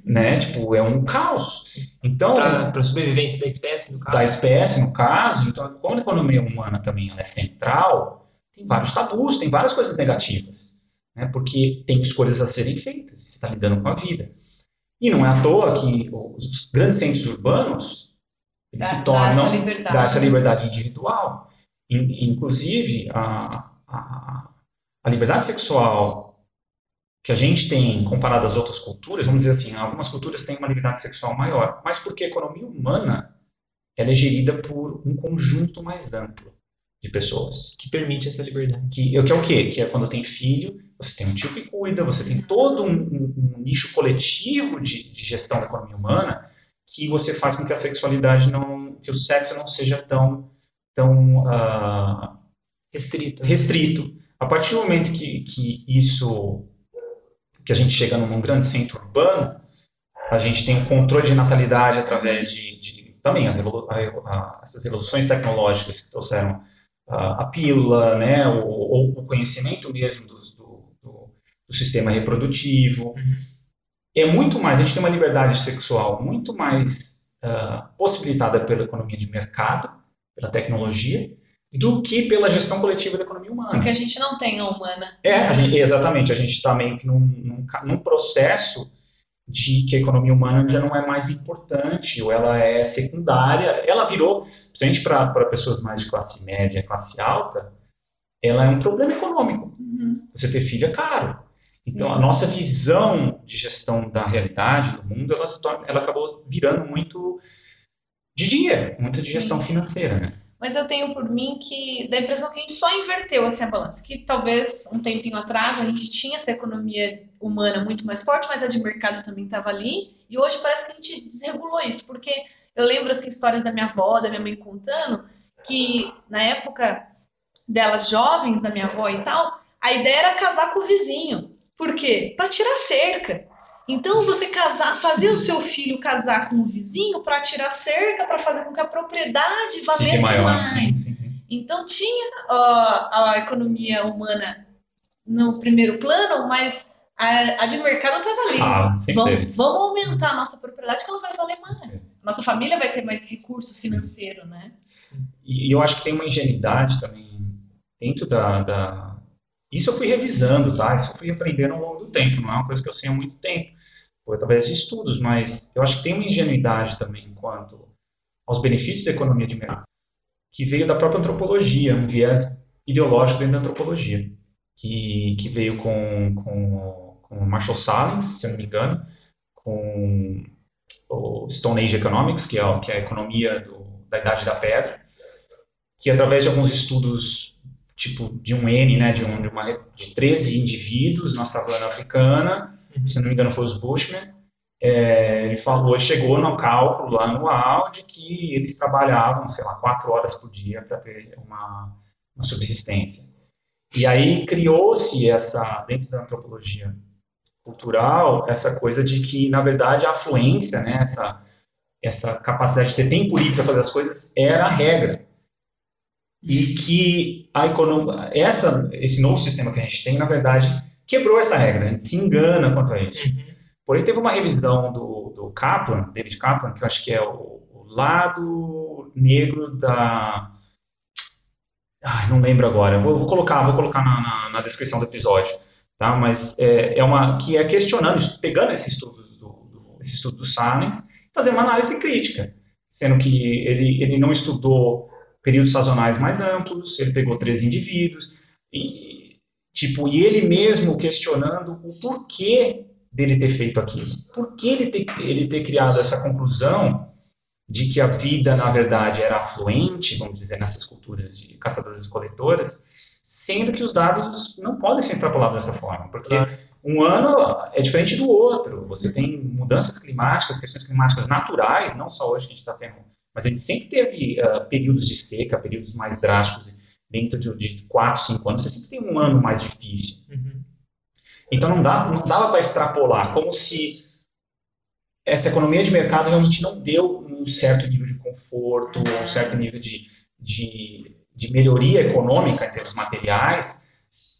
né? Tipo, é um caos. Então, para a sobrevivência da espécie, no caso. Da espécie, no caso. Então, como a economia humana também é central, tem vários tabus, tem várias coisas negativas, né? Porque tem escolhas a serem feitas, você está lidando com a vida. E não é à toa que os grandes centros urbanos eles dá, se tornam dá essa liberdade, dá essa liberdade individual. Inclusive, a, a a liberdade sexual que a gente tem comparado às outras culturas, vamos dizer assim, algumas culturas têm uma liberdade sexual maior, mas porque a economia humana ela é gerida por um conjunto mais amplo de pessoas. Que permite essa liberdade. Que, que é o quê? Que é quando tem filho, você tem um tio que cuida, você tem todo um, um, um nicho coletivo de, de, gestão da economia humana que você faz com que a sexualidade não, que o sexo não seja tão, tão uh, restrito. restrito. A partir do momento que, que isso, que a gente chega num grande centro urbano, a gente tem um controle de natalidade através de, de também as, a, a, essas revoluções tecnológicas que trouxeram a, a pílula, né, ou, o conhecimento mesmo do, do, do, do sistema reprodutivo. Uhum. É muito mais, a gente tem uma liberdade sexual muito mais uh, possibilitada pela economia de mercado, pela tecnologia, do que pela gestão coletiva da economia humana. Porque a gente não tem a humana. É, a gente, exatamente. A gente está meio que num, num, num, processo de que a economia humana já não é mais importante, ou ela é secundária. Ela virou, principalmente para pessoas mais de classe média, classe alta, ela é um problema econômico. Uhum. Você ter filho é caro. Então, Sim. a nossa visão de gestão da realidade, do mundo, ela, torna, ela acabou virando muito de dinheiro, muito de gestão Sim. financeira, né? mas eu tenho por mim que dá a impressão que a gente só inverteu assim, a balança, que talvez um tempinho atrás a gente tinha essa economia humana muito mais forte, mas a de mercado também estava ali, e hoje parece que a gente desregulou isso, porque eu lembro assim histórias da minha avó, da minha mãe contando que na época delas jovens, da minha avó e tal, a ideia era casar com o vizinho. Por quê? Para tirar cerca. Então, você casar, fazer o seu filho casar com o vizinho para tirar cerca, para fazer com que a propriedade valesse maior, mais. Sim, sim, sim. Então, tinha uh, a economia humana no primeiro plano, mas a, a de mercado estava ali. Ah, vamos, vamos, aumentar a nossa propriedade que ela vai valer mais. Nossa família vai ter mais recurso financeiro, né? E eu acho que tem uma ingenuidade também dentro da, da... Isso eu fui revisando, tá? Isso eu fui aprendendo ao longo do tempo, não é uma coisa que eu sei há muito tempo ou através de estudos, mas eu acho que tem uma ingenuidade também quanto aos benefícios da economia de mercado, que veio da própria antropologia, um viés ideológico dentro da antropologia, que, que veio com, com, com Marshall Salins, se eu não me engano, com o Stone Age Economics, que é, que é a economia do, da Idade da Pedra, que através de alguns estudos tipo de um N, né, de, um, de, uma, de 13 indivíduos na savana africana, se não me engano foi os Bushman, é, ele falou, chegou no cálculo lá anual de que eles trabalhavam, sei lá, quatro horas por dia para ter uma, uma subsistência. E aí criou-se essa, dentro da antropologia cultural, essa coisa de que, na verdade, a afluência, né, essa, essa capacidade de ter tempo livre para fazer as coisas era a regra. E que a economia, essa, esse novo sistema que a gente tem, na verdade, quebrou essa regra, a gente se engana quanto a isso. Uhum. Porém, teve uma revisão do, do Kaplan, David Kaplan, que eu acho que é o, o lado negro da. Ai, não lembro agora. Vou, vou colocar, vou colocar na, na, na, descrição do episódio, tá? Mas é, é, uma que é questionando, pegando esse estudo do, do esse estudo do Salins, fazendo uma análise crítica, sendo que ele, ele não estudou períodos sazonais mais amplos, ele pegou três indivíduos e Tipo, e ele mesmo questionando o porquê dele ter feito aquilo. Por que ele ter, ele ter criado essa conclusão de que a vida, na verdade, era afluente, vamos dizer, nessas culturas de caçadores e coletoras, sendo que os dados não podem ser extrapolados dessa forma, porque claro. um ano é diferente do outro. Você tem mudanças climáticas, questões climáticas naturais, não só hoje que a gente está tendo, mas a gente sempre teve uh, períodos de seca, períodos mais drásticos dentro de, de 4, 5 anos, você sempre tem um ano mais difícil. Uhum. Então não, dá, não dava para extrapolar, como se essa economia de mercado realmente não deu um certo nível de conforto, um certo nível de, de, de melhoria econômica em termos materiais,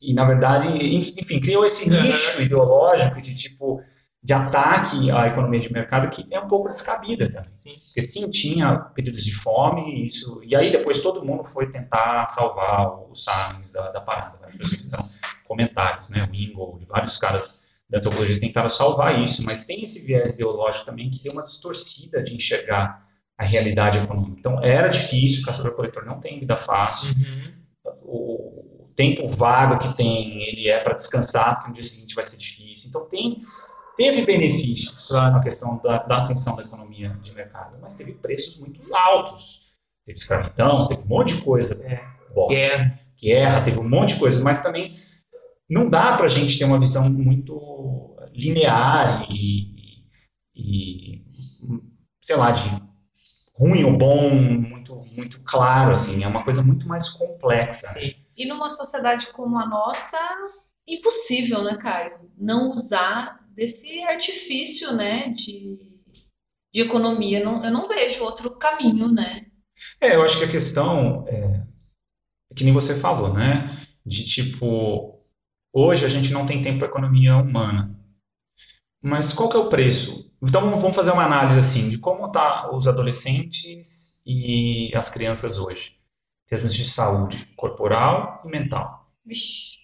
e na verdade, enfim, criou esse nicho ideológico de tipo, de ataque à economia de mercado que é um pouco descabida também. Sim. Porque sim, tinha períodos de fome, isso, e aí depois todo mundo foi tentar salvar os Salins da, da parada. Né? pessoas fizeram comentários, né? O Ingold, vários caras da antropologia tentaram salvar isso, mas tem esse viés ideológico também que deu uma distorcida de enxergar a realidade econômica. Então era difícil, o caçador-coletor não tem vida fácil. Uhum. O, tempo vago que tem, ele é para descansar, porque no dia seguinte vai ser difícil. Então, tem, teve benefícios Claro. na questão da, da ascensão da economia de mercado, mas teve preços muito altos. Teve escravidão, teve um monte de coisa. É. bosta Guerra. guerra, teve um monte de coisa, mas também não dá para a gente ter uma visão muito linear e, e, sei lá, de ruim ou bom, muito, muito claro, assim, é uma coisa muito mais complexa. Sim. E numa sociedade como a nossa, impossível, né, Caio? Não usar desse artifício, né, de, de economia. Não, eu não vejo outro caminho, né? É, eu acho que a questão é, é que nem você falou, né? De tipo, hoje a gente não tem tempo para economia humana. Mas qual que é o preço? Então vamos fazer uma análise assim de como tá os adolescentes e as crianças hoje, em termos de saúde corporal e mental. Vixe,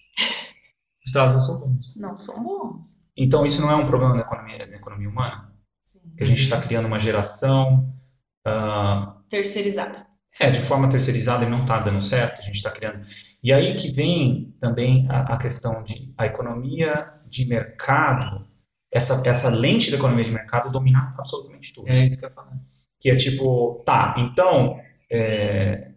Os dados não são bons. não são bons. Então isso não é um problema da economia, da economia humana? Sim. Que a gente está criando uma geração ah, Terceirizada. É, de forma terceirizada e não está dando certo, a gente está criando. E aí que vem também a, a questão de a economia de mercado, essa, essa lente da economia de mercado dominar absolutamente tudo. É isso que eu ia falar. Que é tipo, tá, então, é,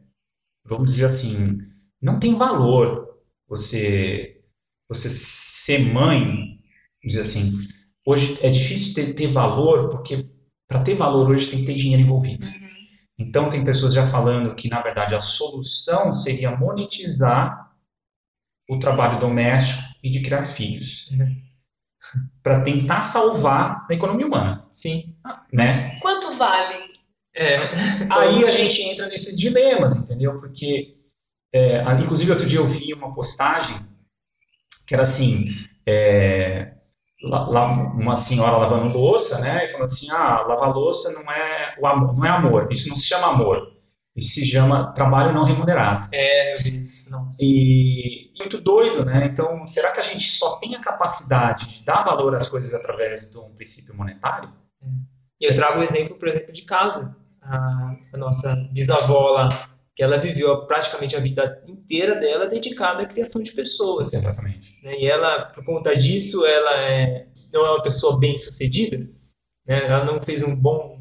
vamos dizer assim, não tem valor você, você ser mãe, vamos dizer assim, hoje é difícil ter, ter valor, porque para ter valor hoje tem que ter dinheiro envolvido. Então, tem pessoas já falando que, na verdade, a solução seria monetizar o trabalho doméstico e de criar filhos. Uhum. Para tentar salvar a economia humana, Sim. né? Quanto vale? É. Aí a gente entra nesses dilemas, entendeu? Porque, é, inclusive, outro dia eu vi uma postagem que era assim, é, lá- lá uma senhora lavando louça, né? E falando assim, ah, lavar louça não é, o amor, não é amor, isso não se chama amor, isso se chama trabalho não remunerado. É, eu vi isso. Nossa. E muito doido, né? Então, será que a gente só tem a capacidade de dar valor às coisas através de um princípio monetário? E eu trago o exemplo, por exemplo, de casa. A, a nossa bisavó lá, que ela viveu praticamente a vida inteira dela dedicada à criação de pessoas. Exatamente. né? E ela, por conta disso, ela é, não é uma pessoa bem sucedida. Né? Ela não fez um bom,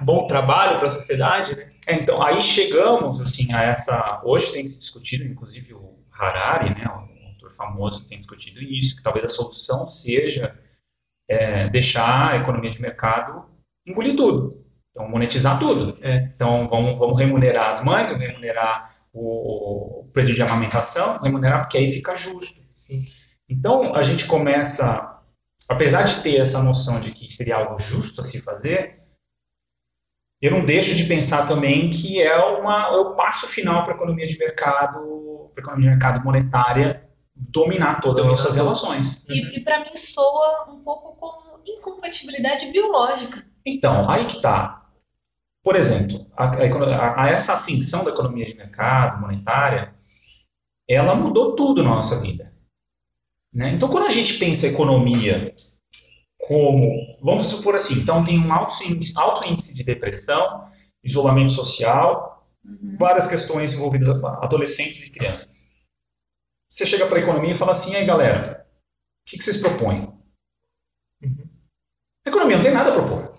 um bom trabalho para a sociedade. Né? É, Então, aí chegamos assim a essa. Hoje tem se discutido, inclusive o Harari, né, um autor famoso, tem discutido isso, que talvez a solução seja é, deixar a economia de mercado engolir tudo. Então, monetizar tudo. É. Então, vamos, vamos remunerar as mães, vamos remunerar o, o de amamentação, remunerar, porque aí fica justo. Sim. Então, a gente começa, apesar de ter essa noção de que seria algo justo a se fazer, eu não deixo de pensar também que é, uma, é o passo final para a economia de mercado, para a economia de mercado monetária dominar todas as nossas relações. E, e para mim soa um pouco como incompatibilidade biológica. Então, aí que está. Por exemplo, a, a- a essa ascensão da economia de mercado monetária, ela mudou tudo na nossa vida. Né? Então, quando a gente pensa economia como, vamos supor assim, então tem um alto índice, alto índice de depressão, isolamento social, várias questões envolvidas adolescentes e crianças. Você chega para a economia e fala assim, aí galera, o que, que vocês propõem? Uhum. A economia não tem nada a propor.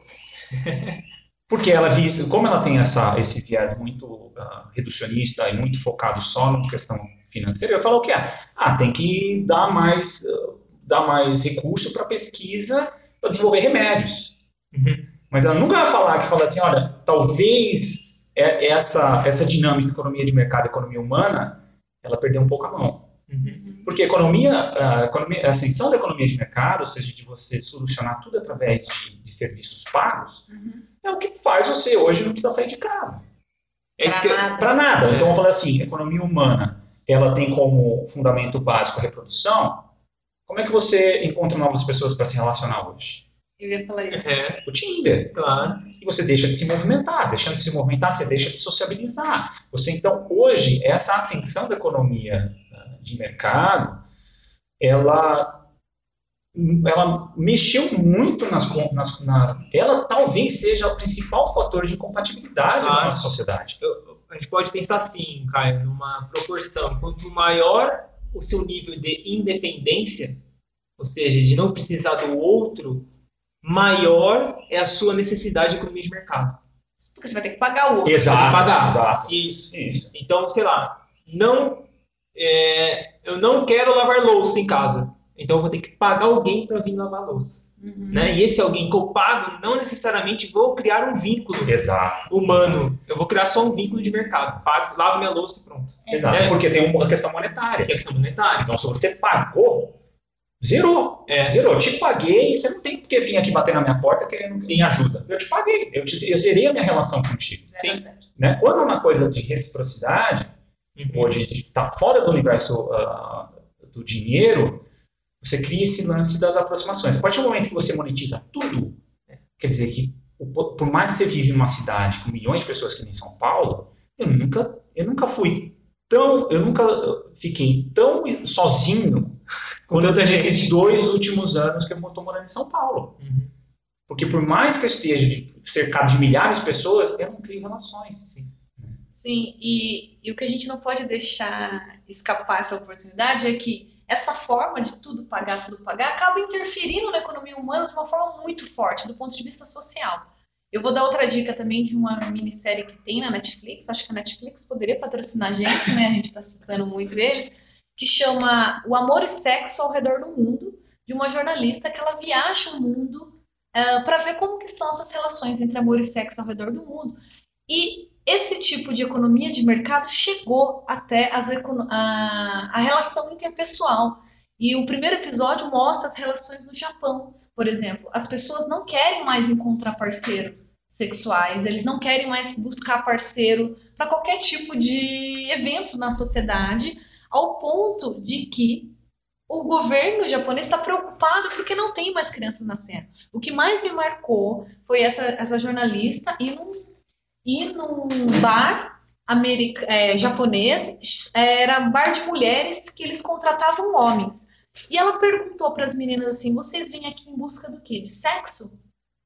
Porque ela visa, como ela tem essa, esse viés muito ah, reducionista e muito focado só na questão financeira, eu falo o que é? Ah, tem que dar mais, ah, dar mais recurso para pesquisa para desenvolver remédios. Uhum. Mas ela nunca vai falar que fala assim, olha, talvez é- essa, essa dinâmica economia de mercado, economia humana, ela perdeu um pouco a mão. Uhum. Porque a economia, a, economia, a ascensão da economia de mercado, ou seja, de você solucionar tudo através de, de serviços pagos, é o que faz você hoje não precisar sair de casa. É isso que eu- nada. Para nada. É. Então, vamos falar assim, economia humana, ela tem como fundamento básico a reprodução. Como é que você encontra novas pessoas para se relacionar hoje? Eu ia falar isso. É, O Tinder. claro. E você deixa de se movimentar. Deixando de se movimentar, você deixa de sociabilizar. Você, então, hoje, essa ascensão da economia de mercado, ela ela mexeu muito nas, nas, nas ela talvez seja o principal fator de incompatibilidade Claro. na nossa sociedade. Eu- a gente pode pensar assim, Caio, numa proporção. Quanto maior o seu nível de independência, ou seja, de não precisar do outro, maior é a sua necessidade de economia de mercado. Porque você vai ter que pagar o outro. Exato, pagar. exato. Isso. Isso. Então, sei lá, não, é, eu não quero lavar louça em casa. Então eu vou ter que pagar alguém para vir lavar louça. Uhum. Né? E esse alguém que eu pago, não necessariamente vou criar um vínculo Exato. humano. Eu vou criar só um vínculo de mercado. Pago, lavo minha louça e pronto. Exato. É. Porque tem uma questão monetária. Tem a questão monetária. Então, se você pagou, zerou. É. Zerou. Eu te paguei, você não tem por que vir aqui bater na minha porta querendo sim ajuda. Eu te paguei. Eu, te, eu zerei a minha relação contigo. Zero Sim. zero. Né? Quando é uma coisa de reciprocidade, Uhum. ou de estar fora do universo ah, do dinheiro, você cria esse lance das aproximações. A partir do momento que você monetiza tudo, né, quer dizer que por mais que você vive numa cidade com milhões de pessoas que nem São Paulo, eu nunca, eu nunca fui tão, eu nunca fiquei tão sozinho quanto tanta nesses dois últimos anos que eu estou morando em São Paulo. Uhum. Porque por mais que eu esteja cercado de milhares de pessoas, eu não crio relações. Sim. Sim, e, e o que a gente não pode deixar escapar essa oportunidade é que essa forma de tudo pagar, tudo pagar, acaba interferindo na economia humana de uma forma muito forte, do ponto de vista social. Eu vou dar outra dica também de uma minissérie que tem na Netflix, acho que a Netflix poderia patrocinar a gente, né? A gente está citando muito eles, que chama O Amor e Sexo ao Redor do Mundo, de uma jornalista que ela viaja o mundo para ver como que são essas relações entre amor e sexo ao redor do mundo. E esse tipo de economia de mercado chegou até a, a relação interpessoal. E o primeiro episódio mostra as relações no Japão, por exemplo. As pessoas não querem mais encontrar parceiro sexuais, eles não querem mais buscar parceiro para qualquer tipo de evento na sociedade, ao ponto de que o governo japonês está preocupado porque não tem mais crianças nascendo. O que mais me marcou foi essa, essa jornalista ir num, ir num bar america, é, japonês, era um bar de mulheres que eles contratavam homens. E ela perguntou para as meninas assim: vocês vêm aqui em busca do quê? De sexo?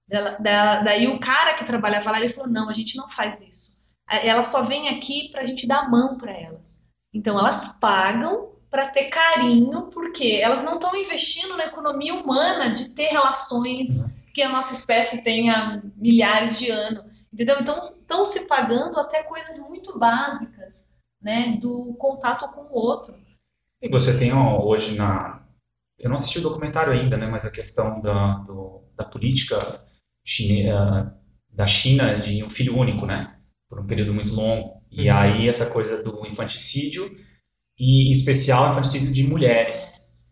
Da- daí o cara que trabalhava lá ele falou: não, a gente não faz isso. Ela só vem aqui para a gente dar mão para elas. Então elas pagam para ter carinho, porque elas não estão investindo na economia humana de ter relações que a nossa espécie tem há milhares de anos. Entendeu? Então estão se pagando até coisas muito básicas, né, do contato com o outro. E você tem ó, hoje na. Eu não assisti o documentário ainda, né? Mas a questão da, do- da política chine- ah, da China de um filho único, né? Por um período muito longo. E Uhum. aí essa coisa do infanticídio, e em especial infanticídio de mulheres.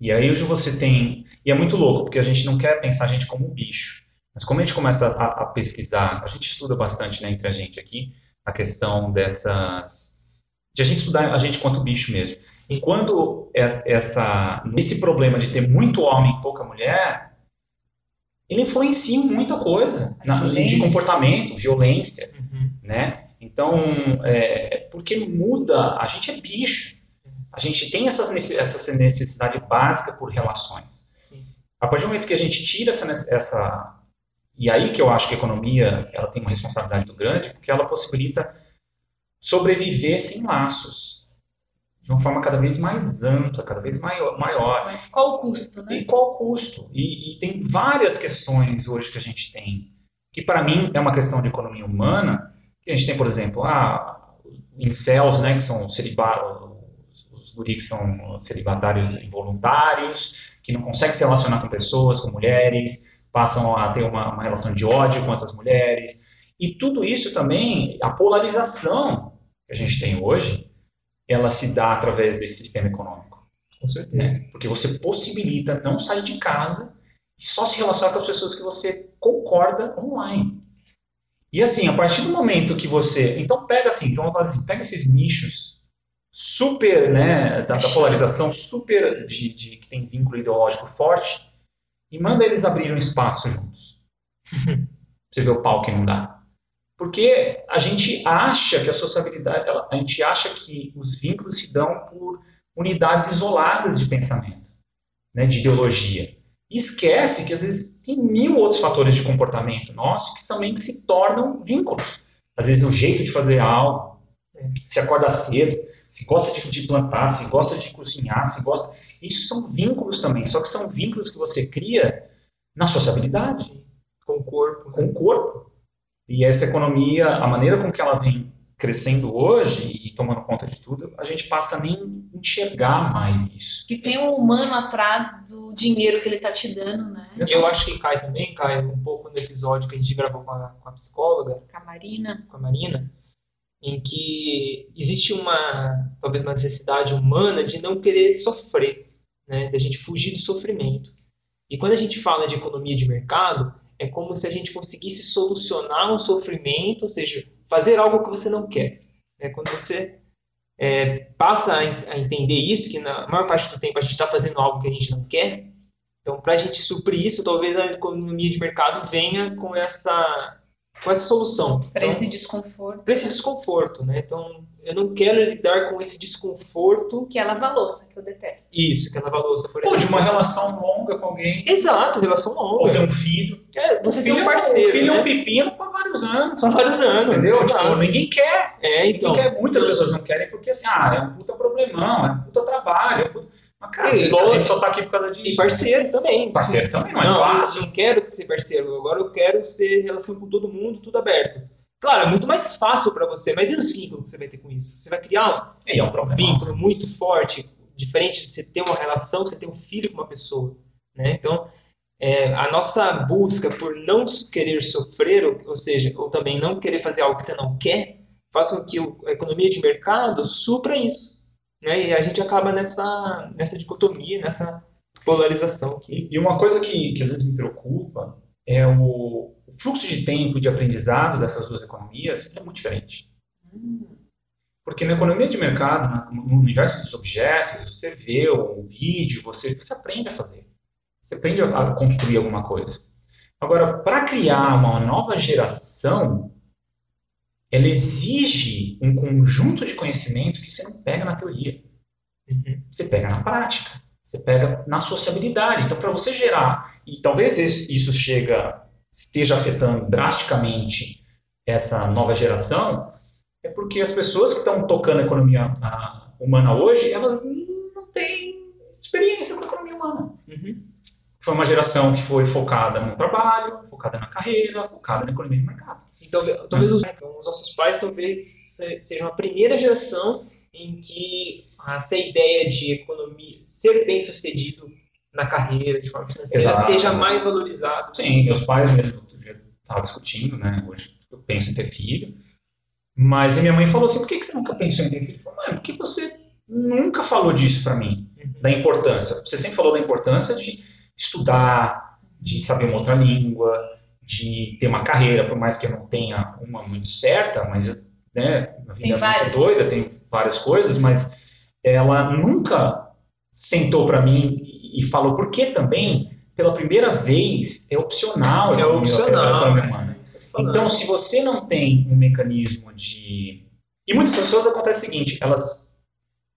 E aí hoje você tem. E é muito louco, porque a gente não quer pensar a gente como um bicho. Mas como a gente começa a, a pesquisar, a gente estuda bastante né, entre a gente aqui, a questão dessas. de a gente estudar a gente quanto bicho mesmo. Sim. Quando es- essa, esse problema de ter muito homem e pouca mulher, ele influencia muita coisa, na, de comportamento, violência, Uhum. né? Então, é, porque muda, a gente é bicho, a gente tem essas, essa necessidade básica por relações. Sim. A partir do momento que a gente tira essa, essa e aí que eu acho que a economia ela tem uma responsabilidade muito grande, porque ela possibilita sobreviver sem laços, de uma forma cada vez mais ampla, cada vez maior. maior. Mas qual o custo, né? E qual o custo? E, e tem várias questões hoje que a gente tem, que para mim é uma questão de economia humana, que a gente tem, por exemplo, ah, incels, né, que são os guri que são celibatários involuntários, que não conseguem se relacionar com pessoas, com mulheres, passam a ter uma, uma relação de ódio contra as mulheres. E tudo isso também, a polarização que a gente tem hoje, ela se dá através desse sistema econômico. Com certeza. Né? Porque você possibilita não sair de casa e só se relacionar com as pessoas que você concorda online. E assim, a partir do momento que você. Então, pega assim, então, eu falo assim, pega esses nichos super, né, da, da polarização super de, de- que tem vínculo ideológico forte e manda eles abrirem um espaço juntos. você vê o pau que não dá. Porque a gente acha que a sociabilidade, a gente acha que os vínculos se dão por unidades isoladas de pensamento, né, de ideologia. E esquece que às vezes tem mil outros fatores de comportamento nosso que também se tornam vínculos. às vezes o jeito de fazer algo, se acorda cedo, se gosta de plantar, se gosta de cozinhar, se gosta. Isso são vínculos também, só que são vínculos que você cria na sociabilidade, Com o corpo. com o corpo. E essa economia, a maneira com que ela vem crescendo hoje e tomando conta de tudo, a gente passa a nem enxergar mais isso. Que tem um humano atrás do dinheiro que ele tá te dando, né? Eu acho que cai também, cai um pouco no episódio que a gente gravou com a, com a psicóloga, Camarina. com a Marina, em que existe uma, talvez uma necessidade humana de não querer sofrer, né? Da gente fugir do sofrimento. E quando a gente fala de economia de mercado, é como se a gente conseguisse solucionar um sofrimento, ou seja, fazer algo que você não quer. É quando você é, passa a, en- a entender isso, que na maior parte do tempo a gente está fazendo algo que a gente não quer, então para a gente suprir isso, talvez a economia de mercado venha com essa, com essa solução. Para Então, esse desconforto. para esse desconforto, né? Então, eu não quero lidar com esse desconforto. Que é lavar louça, que eu detesto. Isso, que é lavar louça, por Ou de exemplo. uma relação longa com alguém, Exato, relação ou longa. ter um filho. É, você tem filho um parceiro, O filho é né? um pepino por vários anos. São vários anos, Entendeu? Tipo, Exato. ninguém quer. É, então. Ninguém quer. Muitas pessoas não querem porque assim, ah, é um puta problemão, é um puta trabalho. É um puta... Mas, cara, E às vezes a gente só tá aqui por causa disso. E parceiro também. Parceiro também, não é não, fácil. eu não quero ser parceiro, agora eu quero ser relação com todo mundo, tudo aberto. Claro, é muito mais fácil para você, mas e os vínculos que você vai ter com isso? Você vai criar E é um um problema. vínculo muito forte, diferente de você ter uma relação, você ter um filho com uma pessoa, né? Então, é, a nossa busca por não querer sofrer, ou, ou seja, ou também não querer fazer algo que você não quer, faz com que a economia de mercado supra isso, né? E a gente acaba nessa nessa dicotomia, nessa polarização que E uma coisa que, que às vezes me preocupa é o, o fluxo de tempo de aprendizado dessas duas economias é muito diferente. Porque na economia de mercado, no universo dos objetos, você vê o vídeo, você, você aprende a fazer. Você aprende a construir alguma coisa. Agora, para criar uma nova geração, ela exige um conjunto de conhecimentos que você não pega na teoria. Você pega na prática. Você pega na sociabilidade. Então, para você gerar, e talvez isso chega, esteja afetando drasticamente essa nova geração, é porque as pessoas que estão tocando a economia humana hoje, elas não têm experiência com a economia humana. Foi uma geração que foi focada no trabalho, focada na carreira, focada na economia de mercado. Sim, talvez, talvez os, então, os nossos pais talvez se- sejam a primeira geração em que essa ideia de economia, ser bem sucedido na carreira, de forma financeira, Exato, seja mais valorizado. Sim, meus pais mesmo já estavam discutindo, né? Hoje eu penso em ter filho. Mas a minha mãe falou assim: por que que você nunca pensou em ter filho? Eu falei, mãe, porque você nunca falou disso para mim, da importância. Você sempre falou da importância de estudar, de saber uma outra língua, de ter uma carreira, por mais que eu não tenha uma muito certa, mas eu, né, a vida Tem é várias. muito doida, tem várias coisas, mas ela nunca sentou para mim e falou, porque também, pela primeira vez, é opcional É opcional. economia humana. né? Que. Então, se você não tem um mecanismo de. E muitas pessoas acontece o seguinte: elas,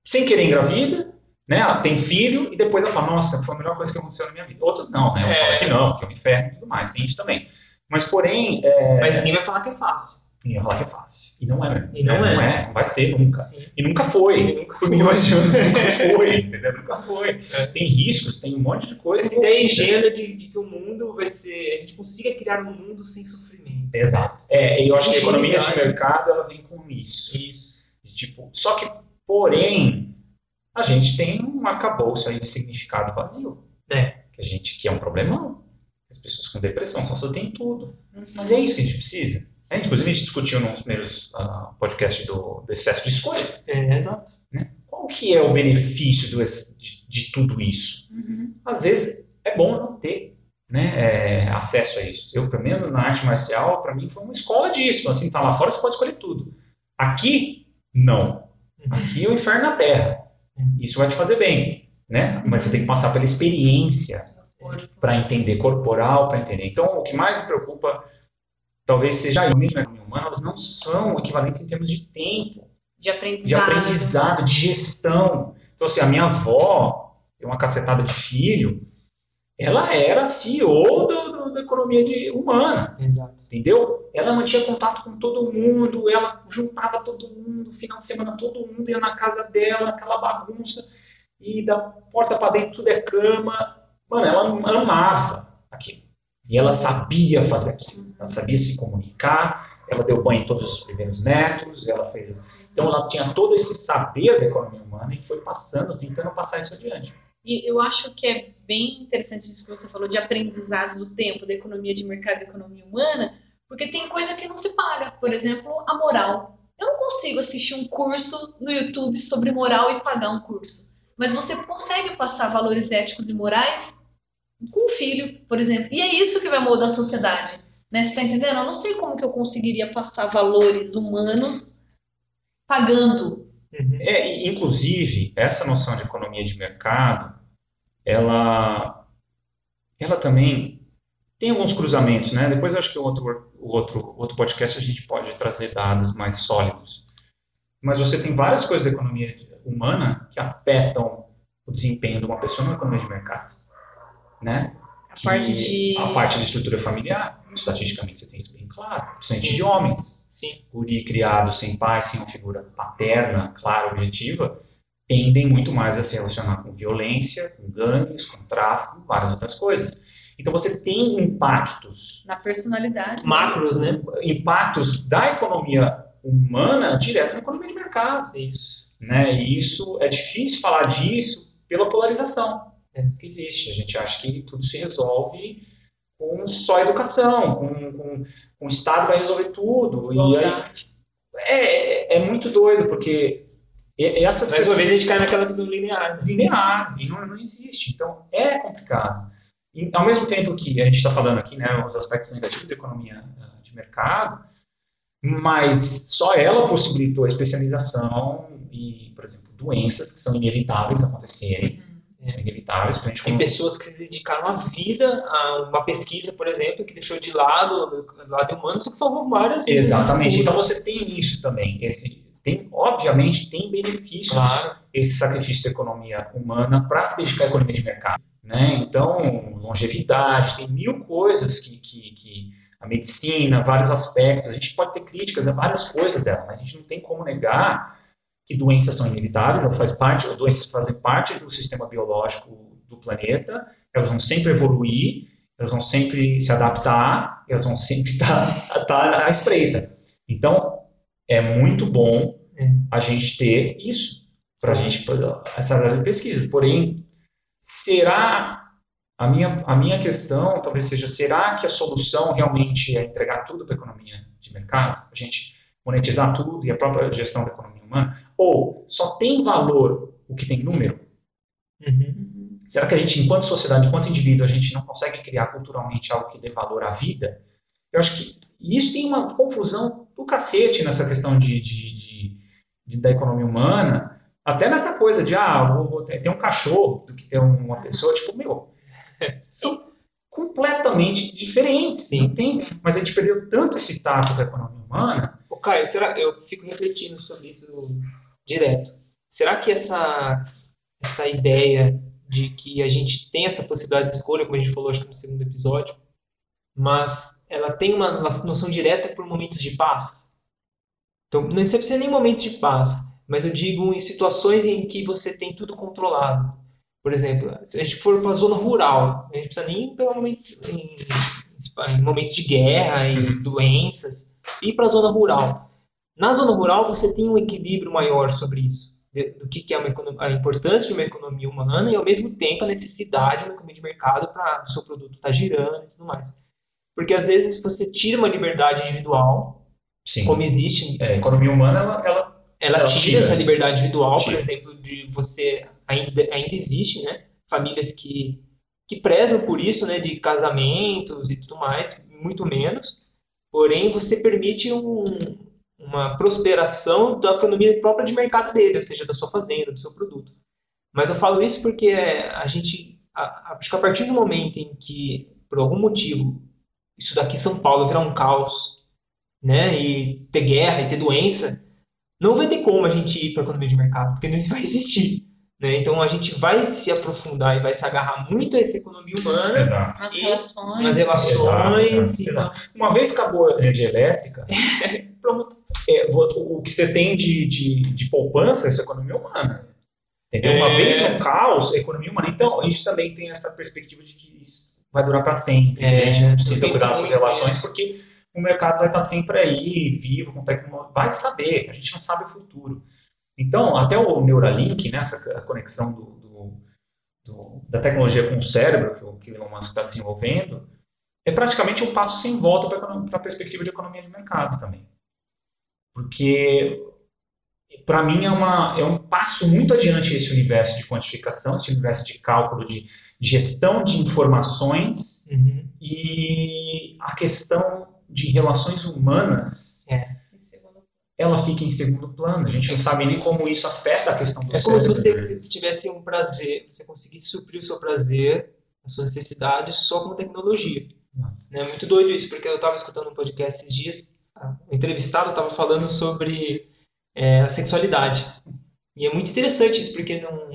sem querer, engravida, né? ela tem filho, e depois ela fala: Nossa, foi a melhor coisa que aconteceu na minha vida. Outras não, né? Elas É. falam que não, que é um inferno e tudo mais. Tem isso também. Mas, porém, é, Mas ninguém vai falar que é fácil. ninguém vai falar que é fácil. E não é. E não né? é. Não é, não vai ser nunca. Sim. E nunca foi. E nunca foi. milhões de anos nunca foi, entendeu? Nunca foi. É. Tem riscos, tem um monte de coisa. Essa ideia ingênua de, de que o mundo vai ser. A gente consiga criar um mundo sem sofrimento. Exato. É, e eu acho que a economia de mercado ela vem com isso. Isso. Tipo, só que, porém, a gente tem um arcabouço aí de significado vazio. É. Que a gente, que é um problemão. As pessoas com depressão só só tem tudo. Mas é isso que a gente precisa. A gente, inclusive, a gente discutiu nos primeiros ah, podcasts do, do excesso de escolha. É, exato. Qual que é o benefício do de, de tudo isso? Uhum. Às vezes, é bom não ter né, é, acesso a isso. Eu, pelo menos, na arte marcial, para mim, foi uma escola disso. Assim, tá lá fora, você pode escolher tudo. Aqui, não. Aqui é o inferno na Terra. Isso vai te fazer bem, né? Mas você tem que passar pela experiência para entender corporal, para entender. Então, o que mais me preocupa, talvez seja a economia humana, elas não são equivalentes em termos de tempo, De de aprendizado. aprendizado, de gestão. Então, assim, a minha avó, tem uma cacetada de filho, ela era CEO do, do- da economia de- humana. Exato. Entendeu? Ela mantinha contato com todo mundo, ela juntava todo mundo, final de semana todo mundo ia na casa dela, aquela bagunça, e da porta para dentro tudo é cama. Mano, ela amava aquilo. E ela sabia fazer aquilo, ela sabia se comunicar, ela deu banho em todos os primeiros netos, ela fez. Então ela tinha todo esse saber da economia humana e foi passando, tentando passar isso adiante. E eu acho que é bem interessante isso que você falou de aprendizado do tempo, da economia de mercado e economia humana, porque tem coisa que não se paga. Por exemplo, a moral. Eu não consigo assistir um curso no YouTube sobre moral e pagar um curso. Mas você consegue passar valores éticos e morais com um filho, por exemplo. E é isso que vai moldar a sociedade. Né? Você está entendendo? Eu não sei como que eu conseguiria passar valores humanos pagando. Uhum. É, inclusive, essa noção de economia de mercado, ela, ela também tem alguns cruzamentos, né? Depois acho que o outro, o outro, outro podcast a gente pode trazer dados mais sólidos. Mas você tem várias coisas da economia humana que afetam o desempenho de uma pessoa na economia de mercado, né? A parte de... A parte de estrutura familiar, estatisticamente você tem isso bem claro. Principalmente de homens. Sim. Guri criado sem pai, sem uma figura paterna, clara, objetiva, tendem muito mais a se relacionar com violência, com gangues, com tráfico, várias outras coisas. Então você tem impactos. Na personalidade. Macros, né? Impactos da economia humana direto na economia de mercado. Isso. Né? E isso é difícil falar disso pela polarização é, que existe. A gente acha que tudo se resolve com só educação, com, com, com o Estado vai resolver tudo. E aí, é, é muito doido, porque essas Mais uma vez a gente cai naquela visão linear. Né? Linear, e não, não existe. Então, é complicado. E, ao mesmo tempo que a gente está falando aqui, né, os aspectos negativos da economia eh, de mercado, mas só ela possibilitou a especialização e, por exemplo, doenças que são inevitáveis de acontecerem, são inevitáveis. Pra gente Tem pessoas que se dedicaram a vida a uma pesquisa, por exemplo, que deixou de lado, do lado humano, só que salvou várias vidas. Exatamente. Então você tem isso também. Esse, tem, obviamente, tem benefícios claro. esse sacrifício da economia humana para se dedicar à economia de mercado. Né? Então, longevidade, tem mil coisas que, que, que a medicina, vários aspectos, a gente pode ter críticas a várias coisas dela, mas a gente não tem como negar que doenças são inevitáveis, elas fazem parte, doenças fazem parte do sistema biológico do planeta, elas vão sempre evoluir, elas vão sempre se adaptar, elas vão sempre estar, estar à espreita. Então, é muito bom é. a gente ter isso para a gente essa área de pesquisa. Porém, será a minha a minha questão talvez seja será que a solução realmente é entregar tudo para a economia de mercado, a gente monetizar tudo e a própria gestão da economia humana? Ou só tem valor o que tem número? Uhum. Será que a gente, enquanto sociedade, enquanto indivíduo, a gente não consegue criar culturalmente algo que dê valor à vida? Eu acho que isso tem uma confusão do cacete nessa questão de, de, de, de da economia humana, até nessa coisa de, ah, vou, vou ter, ter um cachorro do que ter uma pessoa, tipo, meu, são completamente diferentes, sim, tem, mas a gente perdeu tanto esse tato da economia humana. O Caio, será, eu fico refletindo sobre isso direto. Será que essa, essa ideia de que a gente tem essa possibilidade de escolha, como a gente falou acho que no segundo episódio, mas ela tem uma noção direta por momentos de paz? Então, não precisa nem momentos de paz, mas eu digo em situações em que você tem tudo controlado. Por exemplo, se a gente for para a zona rural, a gente precisa nem ir momento, em, em, momentos de guerra e doenças, ir para a zona rural. Na zona rural, você tem um equilíbrio maior sobre isso, do que, é uma, a importância de uma economia humana e, ao mesmo tempo, a necessidade de uma economia de mercado para o seu produto estar tá girando e tudo mais. Porque, às vezes, você tira uma liberdade individual, Sim. como existe... É, a economia humana, ela, ela, ela, ela tira, tira, essa liberdade individual, tira. por exemplo, de você ainda, ainda existe, né? Famílias que, que prezam por isso, né? De casamentos e tudo mais, muito menos. Porém, você permite um, uma prosperação da economia própria de mercado dele, ou seja, da sua fazenda, do seu produto. Mas eu falo isso porque a gente, acho que a partir do momento em que, por algum motivo, isso daqui São Paulo virar um caos, né, e ter guerra e ter doença, não vai ter como a gente ir para a economia de mercado, porque não vai existir. Né? Então a gente vai se aprofundar e vai se agarrar muito a essa economia humana, Exato. Nas relações. nas relações. Exato, exato, e- exato. Uma vez que acabou a energia elétrica, Pronto. é, o, o que você tem de, de, de poupança é essa economia humana. Entendeu? Uma É. vez no caos, a economia humana. Então, isso também tem essa perspectiva de que isso vai durar para sempre. É, a gente não precisa eu cuidar suas relações, porque o mercado vai estar sempre aí, vivo, com tecnologia. Vai saber, a gente não sabe o futuro. Então, até o Neuralink, né, essa conexão do, do- do- da tecnologia com o cérebro que o, que o Elon Musk está desenvolvendo, é praticamente um passo sem volta para a perspectiva de economia de mercado também. Porque, para mim, é, uma, é um passo muito adiante esse universo de quantificação, esse universo de cálculo, de gestão de informações Uhum. e a questão de relações humanas, segundo ela fica em segundo plano. A gente não sabe nem como isso afeta a questão do É como se cérebro, você né? se tivesse um prazer, você conseguisse suprir o seu prazer, as suas necessidades só com tecnologia. Exato. É muito doido isso, porque eu estava escutando um podcast esses dias, o entrevistado estava falando sobre é, a sexualidade. E é muito interessante isso, porque não,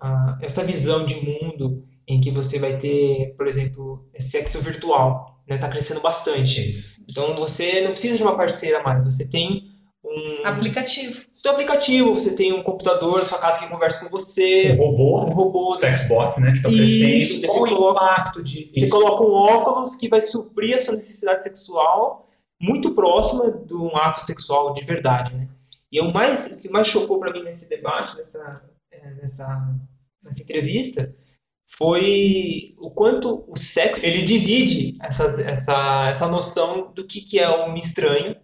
a- essa visão de mundo em que você vai ter, por exemplo, sexo virtual, está crescendo bastante. Isso. Então você não precisa de uma parceira mais, você tem um, Aplicativo. você tem um aplicativo, você tem um computador na sua casa que conversa com você, O robô, um robô, sexbots, né, que estão Isso, crescendo. você Qual o coloca- impacto de você isso? coloca um óculos que vai suprir a sua necessidade sexual muito próxima de um ato sexual de verdade, né? E é o mais o que mais chocou para mim nesse debate, nessa é, nessa nessa entrevista, foi o quanto o sexo ele divide essas, essa essa noção do que que é um estranho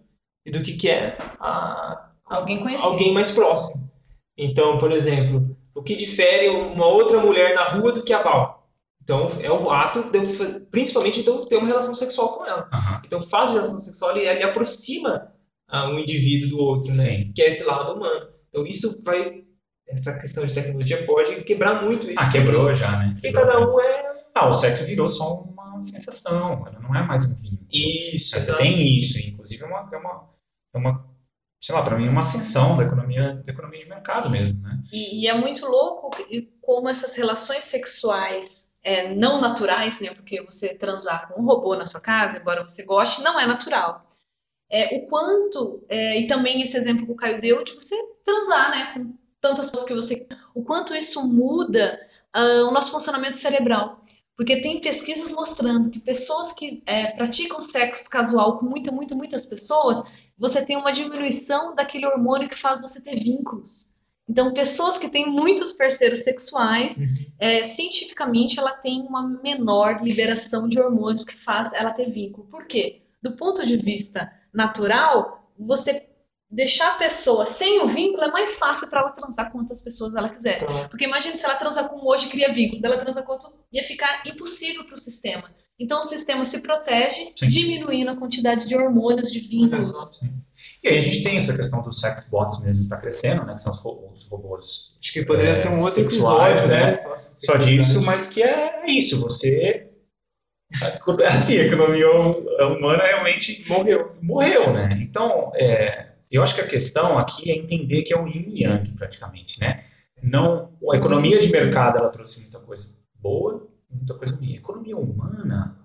e do que que é a, Alguém conhecido. alguém mais próximo. Então, por exemplo, o que difere uma outra mulher na rua do que a Val? Então, é o ato de principalmente, eu ter uma relação sexual com ela. Aham. Então, o fato de relação sexual, ele, ele aproxima ah, um indivíduo do outro, né? Sim. Que é esse lado humano. Então, isso vai... Essa questão de tecnologia pode quebrar muito isso. Ah, quebrou já, né? Porque Quebrou cada um é... Ah, o sexo virou só uma sensação, ela não é mais um vinho. Isso, Você tem isso, inclusive é uma, é uma, é uma sei lá, para mim é uma ascensão da economia, da economia de mercado mesmo, né? E, e é muito louco como essas relações sexuais é, não naturais, né? Porque você transar com um robô na sua casa, embora você goste, não é natural. É, o quanto, é, e também esse exemplo que o Caio deu de você transar, né? Com tantas pessoas que você. O quanto isso muda ah, o nosso funcionamento cerebral. Porque tem pesquisas mostrando que pessoas que é, praticam sexo casual com muita, muita, muitas pessoas, você tem uma diminuição daquele hormônio que faz você ter vínculos. Então, pessoas que têm muitos parceiros sexuais, Uhum. é, cientificamente, ela tem uma menor liberação de hormônios que faz ela ter vínculo. Por quê? Do ponto de vista natural, você deixar a pessoa sem o vínculo é mais fácil para ela transar com quantas pessoas ela quiser. Pronto. Porque imagine se ela transar com um hoje e cria vínculo, dela transar com outro, ia ficar impossível para o sistema. Então o sistema se protege, Sim. diminuindo a quantidade de hormônios, de vínculos. E aí a gente tem essa questão dos sex bots mesmo que está crescendo, né? Que são os, ro- os robôs Acho que poderia É, ser um outro sexuais, episódio, né? né? Só disso, mas que é isso, você assim, a economia humana realmente Morreu. morreu, né? Então, é, eu acho que a questão aqui é entender que é um yin e yang praticamente, né? Não, a economia de mercado ela trouxe muita coisa boa, muita coisa ruim. A economia humana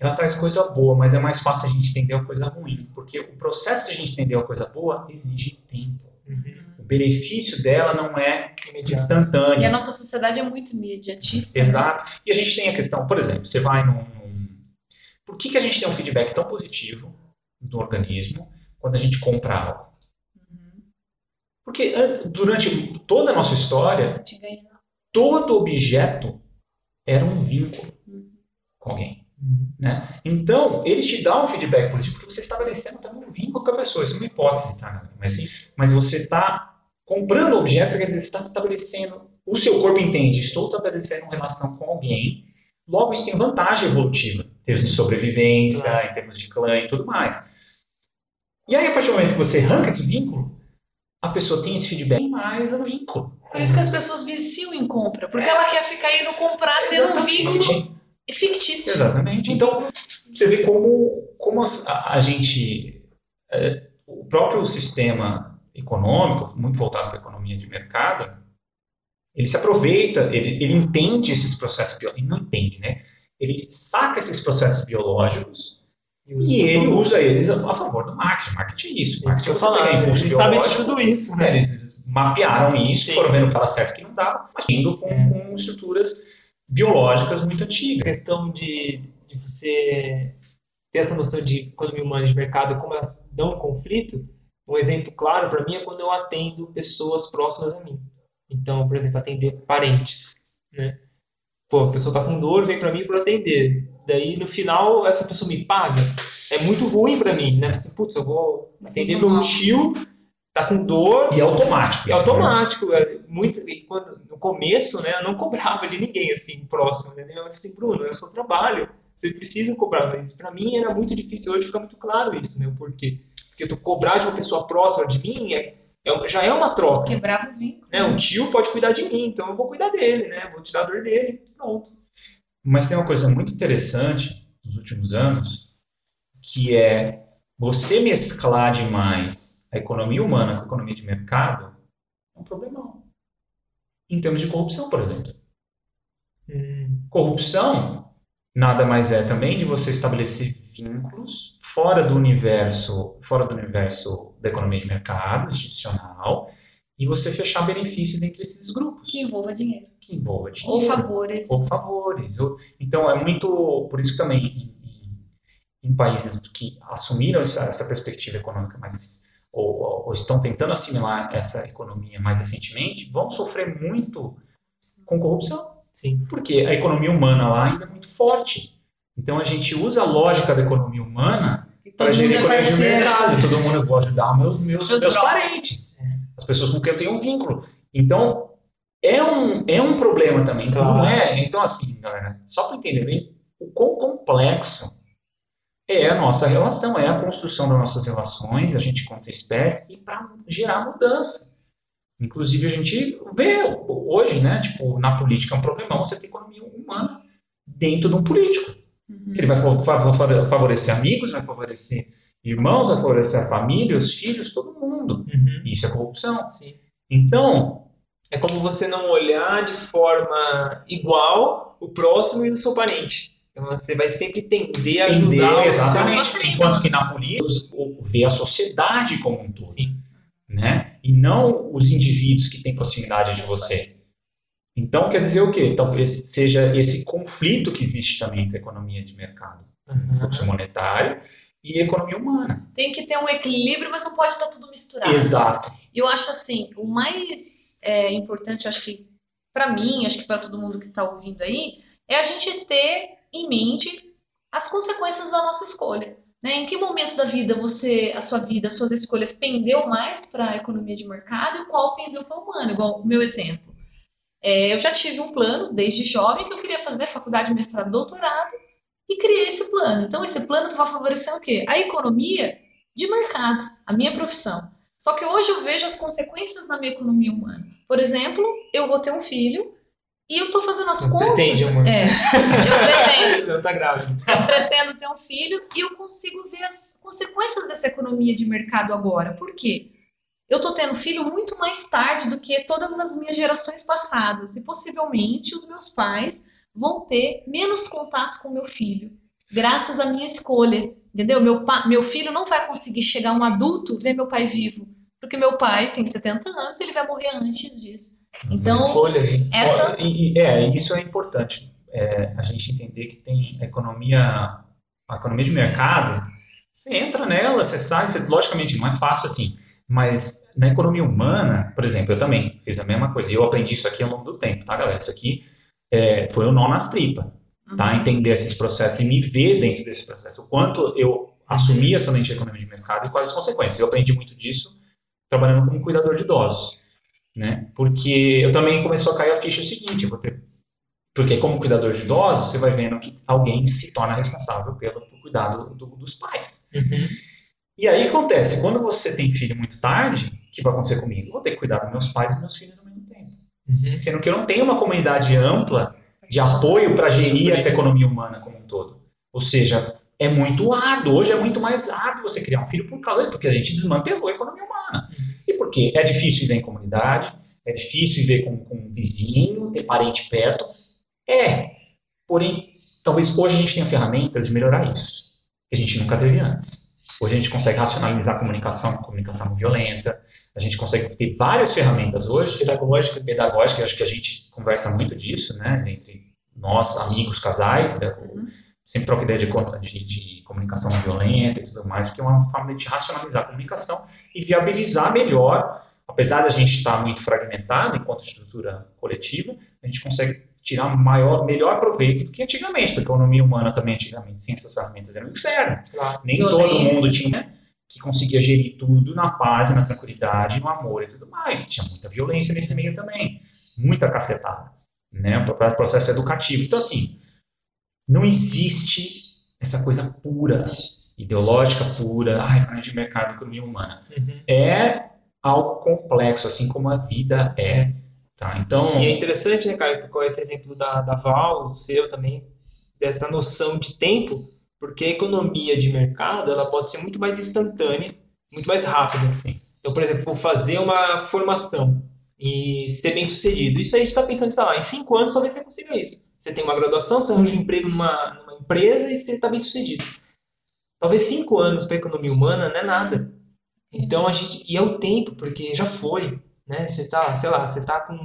ela traz coisa boa, mas é mais fácil a gente entender a coisa ruim, porque o processo de a gente entender a coisa boa exige tempo. Uhum. Benefício dela não é Imediato. instantâneo. E a nossa sociedade é muito imediatista. né? Exato. E a gente tem a questão, por exemplo, você vai num. num- Por que, que a gente tem um feedback tão positivo do organismo quando a gente compra algo? Uhum. Porque an- durante toda a nossa história, todo objeto era um vínculo Uhum. com alguém. Uhum. Né? Então, ele te dá um feedback positivo porque você está estabelecendo também um vínculo com a pessoa. Isso é uma hipótese, tá? galera? Mas, mas você está comprando objetos, quer dizer, você está estabelecendo. O seu corpo entende, estou estabelecendo uma relação com alguém. Logo, isso tem vantagem evolutiva, em termos de sobrevivência, Claro. em termos de clã e tudo mais. E aí, a partir do momento que você arranca esse vínculo, a pessoa tem esse feedback mais no vínculo. Por isso que as pessoas viciam em compra. Porque ela quer ficar indo comprar, ter um vínculo fictício. Exatamente. Então, você vê como, como a, a gente. é, o próprio sistema econômico, muito voltado para a economia de mercado, Ele se aproveita, ele, ele entende esses processos biológicos, ele não entende, né? Ele saca esses processos biológicos e ele usa eles a, a favor do marketing. Marketing é isso. Marketing Isso falar, pegar impulso eles sabem de tudo isso, né, né? Eles mapearam isso, Sim. foram vendo que estava certo que não estava, mas indo com, É. com estruturas biológicas muito A antigas. questão de, de você ter essa noção de economia humana de mercado, como elas dão conflito, um exemplo claro para mim é quando eu atendo pessoas próximas a mim. Então, por exemplo, atender parentes, né? Pô, a pessoa tá com dor, vem para mim para atender. Daí, no final, essa pessoa me paga. É muito ruim para mim, né? Assim, putz, eu vou atender meu tio, tá com dor, E é automático. é isso, né? automático, é muito, e quando, no começo, né, eu não cobrava de ninguém, assim, próximo, né, falou assim, Bruno, é o seu trabalho, você precisa cobrar, mas para mim era muito difícil, hoje fica muito claro isso, né, o porquê, porque tu cobrar de uma pessoa próxima de mim é, é- já é uma troca, Quebrava o vínculo. né, o tio pode cuidar de mim, então eu vou cuidar dele, né, vou tirar a dor dele, pronto. Mas tem uma coisa muito interessante nos últimos anos, que é você mesclar demais a economia humana com a economia de mercado é um problemão. Em termos de corrupção, por exemplo. Hum, Corrupção nada mais é também de você estabelecer vínculos fora do universo, fora do universo da economia de mercado institucional e você fechar benefícios entre esses grupos Que envolva dinheiro. que envolva dinheiro Ou favores. ou favores. ou- Então, é muito. Por isso que também, em, em- em países que assumiram essa, essa perspectiva econômica mais. Ou, ou- ou estão tentando assimilar essa economia mais recentemente, vão sofrer muito com corrupção. Sim, Porque a economia humana lá ainda é muito forte. Então, a gente usa a lógica da economia humana para gerir a economia de mercado. Todo mundo, eu vou ajudar meus, meus, Meus meus parentes, as pessoas com quem eu tenho um vínculo. Então, é um, é um problema também. Claro. Não é? Então, assim, galera, só para entenderem o quão complexo é a nossa relação, é a construção das nossas relações, a gente conta espécie, e para gerar mudança. Inclusive, a gente vê hoje, né, tipo, na política é um problemão você ter economia humana dentro de um político. Uhum. Que ele vai fa- fa- fa- favorecer amigos, vai favorecer irmãos, vai favorecer a família, os filhos, todo mundo. uhum, Isso é corrupção. sim. Então, É como você não olhar de forma igual o próximo e o seu parente. Então você vai sempre tender a entender ajudar o exatamente. Enquanto que na política, vê a sociedade como um todo, Sim. né? E não os indivíduos que têm proximidade de você. Então, quer dizer o quê? Talvez seja esse conflito que existe também entre a economia de mercado, Uhum. fluxo monetário, e economia humana. Tem que ter um equilíbrio, mas não pode estar tudo misturado. Exato. E eu acho assim, o mais é, importante, eu acho que para mim, acho que para todo mundo que está ouvindo aí, é a gente ter em mente as consequências da nossa escolha. Né? Em que momento da vida você, a sua vida, as suas escolhas pendeu mais para a economia de mercado e qual pendeu para o humano? Igual o meu exemplo. É, eu já tive um plano desde jovem que eu queria fazer faculdade, mestrado, doutorado e criei esse plano. Então esse plano vai favorecer o quê? A economia de mercado, a minha profissão. Só que hoje eu vejo as consequências na minha economia humana. Por exemplo, eu vou ter um filho e eu estou fazendo as Não contas. pretende, amor. É, eu pretendo, Não tá grávida. eu pretendo ter um filho e eu consigo ver as consequências dessa economia de mercado agora. Por quê? Eu estou tendo filho muito mais tarde do que todas as minhas gerações passadas e possivelmente os meus pais vão ter menos contato com meu filho, graças à minha escolha. Entendeu? Meu, pa- meu filho não vai conseguir chegar um adulto ver meu pai vivo, porque meu pai tem 70 anos e ele vai morrer antes disso. Então, escolhas. né? essa E, é, isso é importante. É, a gente entender que tem economia, a economia de mercado, você entra nela, você sai, você- logicamente não é fácil assim, mas na economia humana, por exemplo, eu também fiz a mesma coisa, e eu aprendi isso aqui ao longo do tempo, tá, galera? Isso aqui é, foi o nó nas tripas, tá? Entender esses processos e me ver dentro desse processo, o quanto eu assumi essa lente de economia de mercado e quais as consequências. Eu aprendi muito disso trabalhando como cuidador de idosos né? Porque eu também começou a cair a ficha o seguinte, vou ter porque como cuidador de idosos, você vai vendo que alguém se torna responsável pelo, pelo cuidado do- dos pais. Uhum. E aí acontece, quando você tem filho muito tarde, o que vai acontecer comigo? Eu vou ter que cuidar dos meus pais e meus filhos ao mesmo tempo. Uhum. Sendo que eu não tenho uma comunidade ampla de apoio para gerir essa economia humana como um todo. Ou seja, é muito árduo. Hoje é muito mais árduo você criar um filho por causa porque a gente desmantelou a economia humana. E por quê? É difícil viver em comunidade, É difícil viver com, com um vizinho, ter parente perto. É. Porém, talvez hoje a gente tenha ferramentas de melhorar isso, que a gente nunca teve antes. Hoje a gente consegue racionalizar a comunicação, comunicação não violenta. A gente consegue ter várias ferramentas hoje. Pedagógica. Pedagógica, acho que a gente conversa muito disso, né? Entre nós, amigos, casais. Né? Sempre troca ideia de, de, de, comunicação não violenta e tudo mais, porque é uma forma de racionalizar a comunicação e viabilizar melhor. Apesar da gente estar muito fragmentado enquanto estrutura coletiva, a gente consegue tirar maior, melhor proveito do que antigamente, porque a economia humana também antigamente, sem essas ferramentas, era um inferno. Claro. Nem Violência. todo mundo tinha que conseguia gerir tudo na paz, na tranquilidade, no amor e tudo mais. Tinha muita violência nesse meio também, muita cacetada, né, o processo educativo. Então, assim, não existe essa coisa pura, ideológica pura, ah, economia de mercado, economia humana. Uhum. É algo complexo, assim como a vida é. Tá, então... E é interessante, né, Caio, com esse exemplo da, da Val, o seu também, dessa noção de tempo, porque a economia de mercado ela pode ser muito mais instantânea, muito mais rápida. Assim. Então, por exemplo, vou fazer uma formação e ser bem sucedido. Isso a gente está pensando, sei lá, em cinco anos talvez você consiga isso. Você tem uma graduação, você arranja um emprego numa, numa empresa e você está bem sucedido. Talvez cinco anos para a economia humana não é nada. Então a gente. E é o tempo, porque já foi né? Você tá, sei lá, você tá com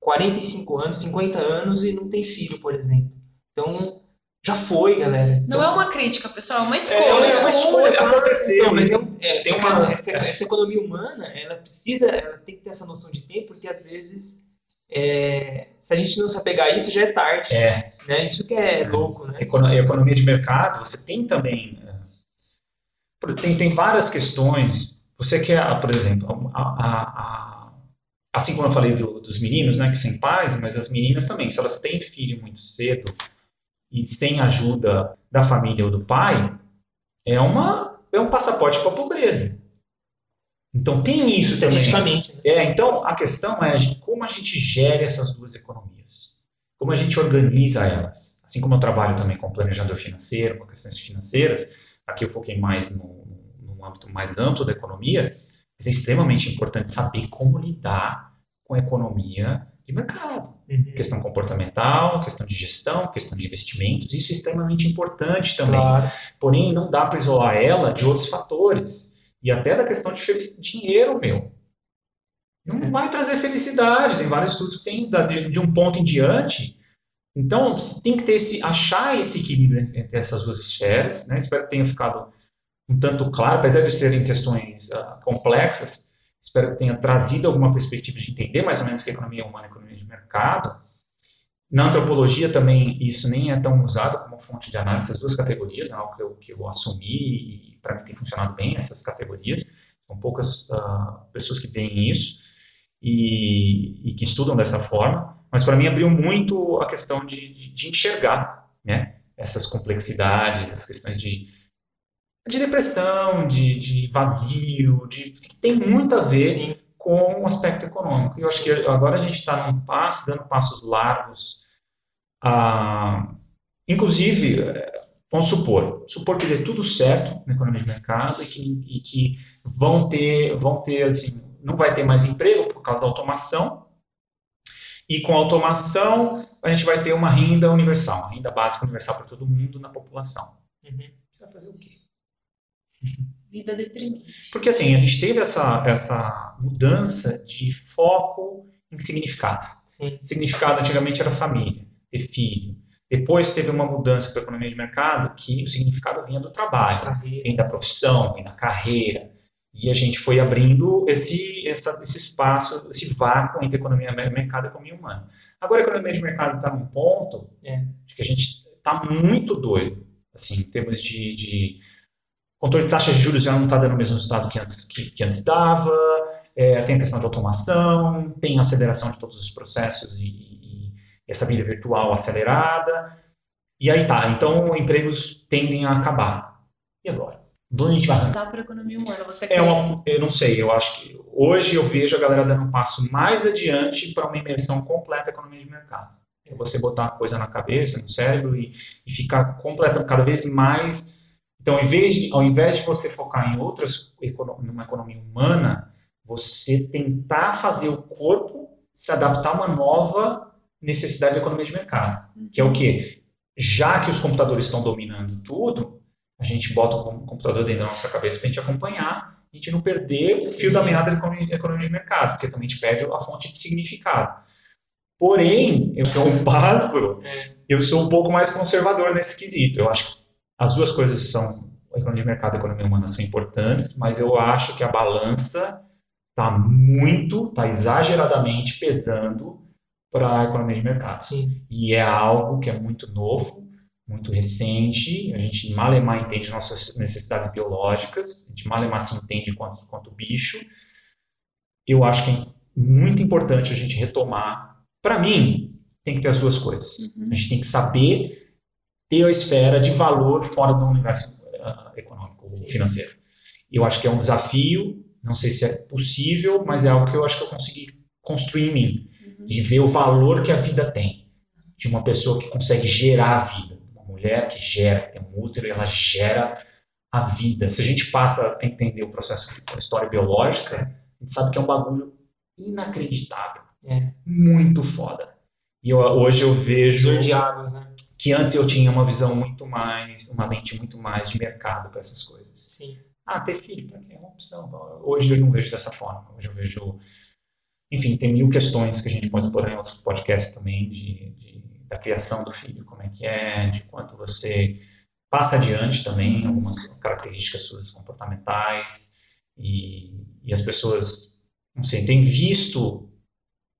45 anos, 50 anos e não tem filho, por exemplo. Então, já foi, galera. Então, não é uma crítica, pessoal, é uma escolha. É, é uma escolha, aconteceu. Não, mas é, é, tem uma, essa, essa, economia humana, ela precisa, ela tem que ter essa noção de tempo, porque às vezes, é, se a gente não se apegar a isso, já é tarde. É. Né? Isso que é louco, né? Economia de mercado, você tem também... É, tem, tem várias questões. Você quer, por exemplo, a, a, a assim como eu falei do, dos meninos, né, que sem pais, mas as meninas também, se elas têm filho muito cedo e sem ajuda da família ou do pai, é uma é um passaporte para a pobreza. Então tem isso. Também. Né? É, então a questão é como a gente gere essas duas economias, como a gente organiza elas. Assim como eu trabalho também com planejador financeiro, com questões financeiras, aqui eu foquei mais no, no âmbito mais amplo da economia mas é extremamente importante saber como lidar com a economia de mercado. Uhum. Questão comportamental, questão de gestão, questão de investimentos, isso é extremamente importante também. Claro. Porém, não dá para isolar ela de outros fatores. E até da questão de dinheiro, meu. Não vai trazer felicidade. Tem vários estudos que tem de, um ponto em diante. Então, tem que ter esse, achar esse equilíbrio entre essas duas esferas. Né? Espero que tenha ficado um tanto claro, apesar de serem questões uh, complexas, espero que tenha trazido alguma perspectiva de entender mais ou menos que a economia humana a economia de mercado. Na antropologia também isso nem é tão usado como fonte de análise, essas duas categorias, é algo que eu, que eu assumi e para mim tem funcionado bem essas categorias. São poucas uh, pessoas que veem isso e, e, que estudam dessa forma, mas para mim abriu muito a questão de, de, de enxergar né, essas complexidades, as questões de, de depressão, de, de vazio, de, que tem muito a ver Sim. com o aspecto econômico. E eu acho que agora a gente está num passo, dando passos largos. Ah, inclusive, vamos supor, supor que dê tudo certo na economia de mercado e que, e que vão ter, vão ter assim, não vai ter mais emprego por causa da automação. E com a automação, a gente vai ter uma renda universal, uma renda básica universal para todo mundo na população. Uhum. Você vai fazer o quê? Vida deprimente. Porque assim, a gente teve essa, essa mudança de foco em significado. Sim. Significado antigamente era família, ter filho. Depois teve uma mudança para a economia de mercado que o significado vinha do trabalho, carreira. vem da profissão, vem da carreira. E a gente foi abrindo esse, essa, esse espaço, esse vácuo entre economia de mercado e economia humana. Agora a economia de mercado está num ponto é, de que a gente está muito doido, assim, em termos de, de controle de taxa de juros já não está dando o mesmo resultado que antes, que, que antes dava, é, tem a questão de automação, tem a aceleração de todos os processos e, e, essa vida virtual acelerada, e aí tá, então empregos tendem a acabar. E agora? De onde a gente vai arrancar? Dá para a economia humana, você é uma, Eu não sei, eu acho que hoje eu vejo a galera dando um passo mais adiante para uma imersão completa da economia de mercado. É você botar a coisa na cabeça, no cérebro e, e ficar completa, cada vez mais então, ao invés de, ao invés de você focar em outras, numa economia humana, você tentar fazer o corpo se adaptar a uma nova necessidade da economia de mercado, que é o quê? Já que os computadores estão dominando tudo, a gente bota o computador dentro da nossa cabeça para a gente acompanhar, a gente não perder o fio da meada da economia, economia de mercado, porque também a gente perde a fonte de significado. Porém, eu dou um passo, eu sou um pouco mais conservador nesse quesito. Eu acho que as duas coisas são, a economia de mercado e a economia humana são importantes, mas eu acho que a balança está muito, está exageradamente pesando para a economia de mercado. Sim. E é algo que é muito novo, muito recente, a gente malemar entende nossas necessidades biológicas, a gente malemar se entende quanto, quanto bicho. Eu acho que é muito importante a gente retomar. Para mim, tem que ter as duas coisas. Uhum. A gente tem que saber ter a esfera de valor fora do universo uh, econômico, Sim. financeiro. Eu acho que é um desafio, não sei se é possível, mas é algo que eu acho que eu consegui construir em mim. De ver o valor que a vida tem, de uma pessoa que consegue gerar a vida, uma mulher que gera, que tem um útero e ela gera a vida. Se a gente passa a entender o processo da história biológica, a gente sabe que é um bagulho inacreditável, É. muito foda. E eu, hoje eu vejo de águas, né? que antes eu tinha uma visão muito mais, uma lente muito mais de mercado para essas coisas. Sim. Ah, ter filho, para quem é uma opção. Hoje eu não vejo dessa forma. Hoje eu vejo. Enfim, tem mil questões que a gente pode explorar em outros podcasts também, de, de- da criação do filho, como é que é, de quanto você passa adiante também, algumas características suas comportamentais, e, e as pessoas, não sei, têm visto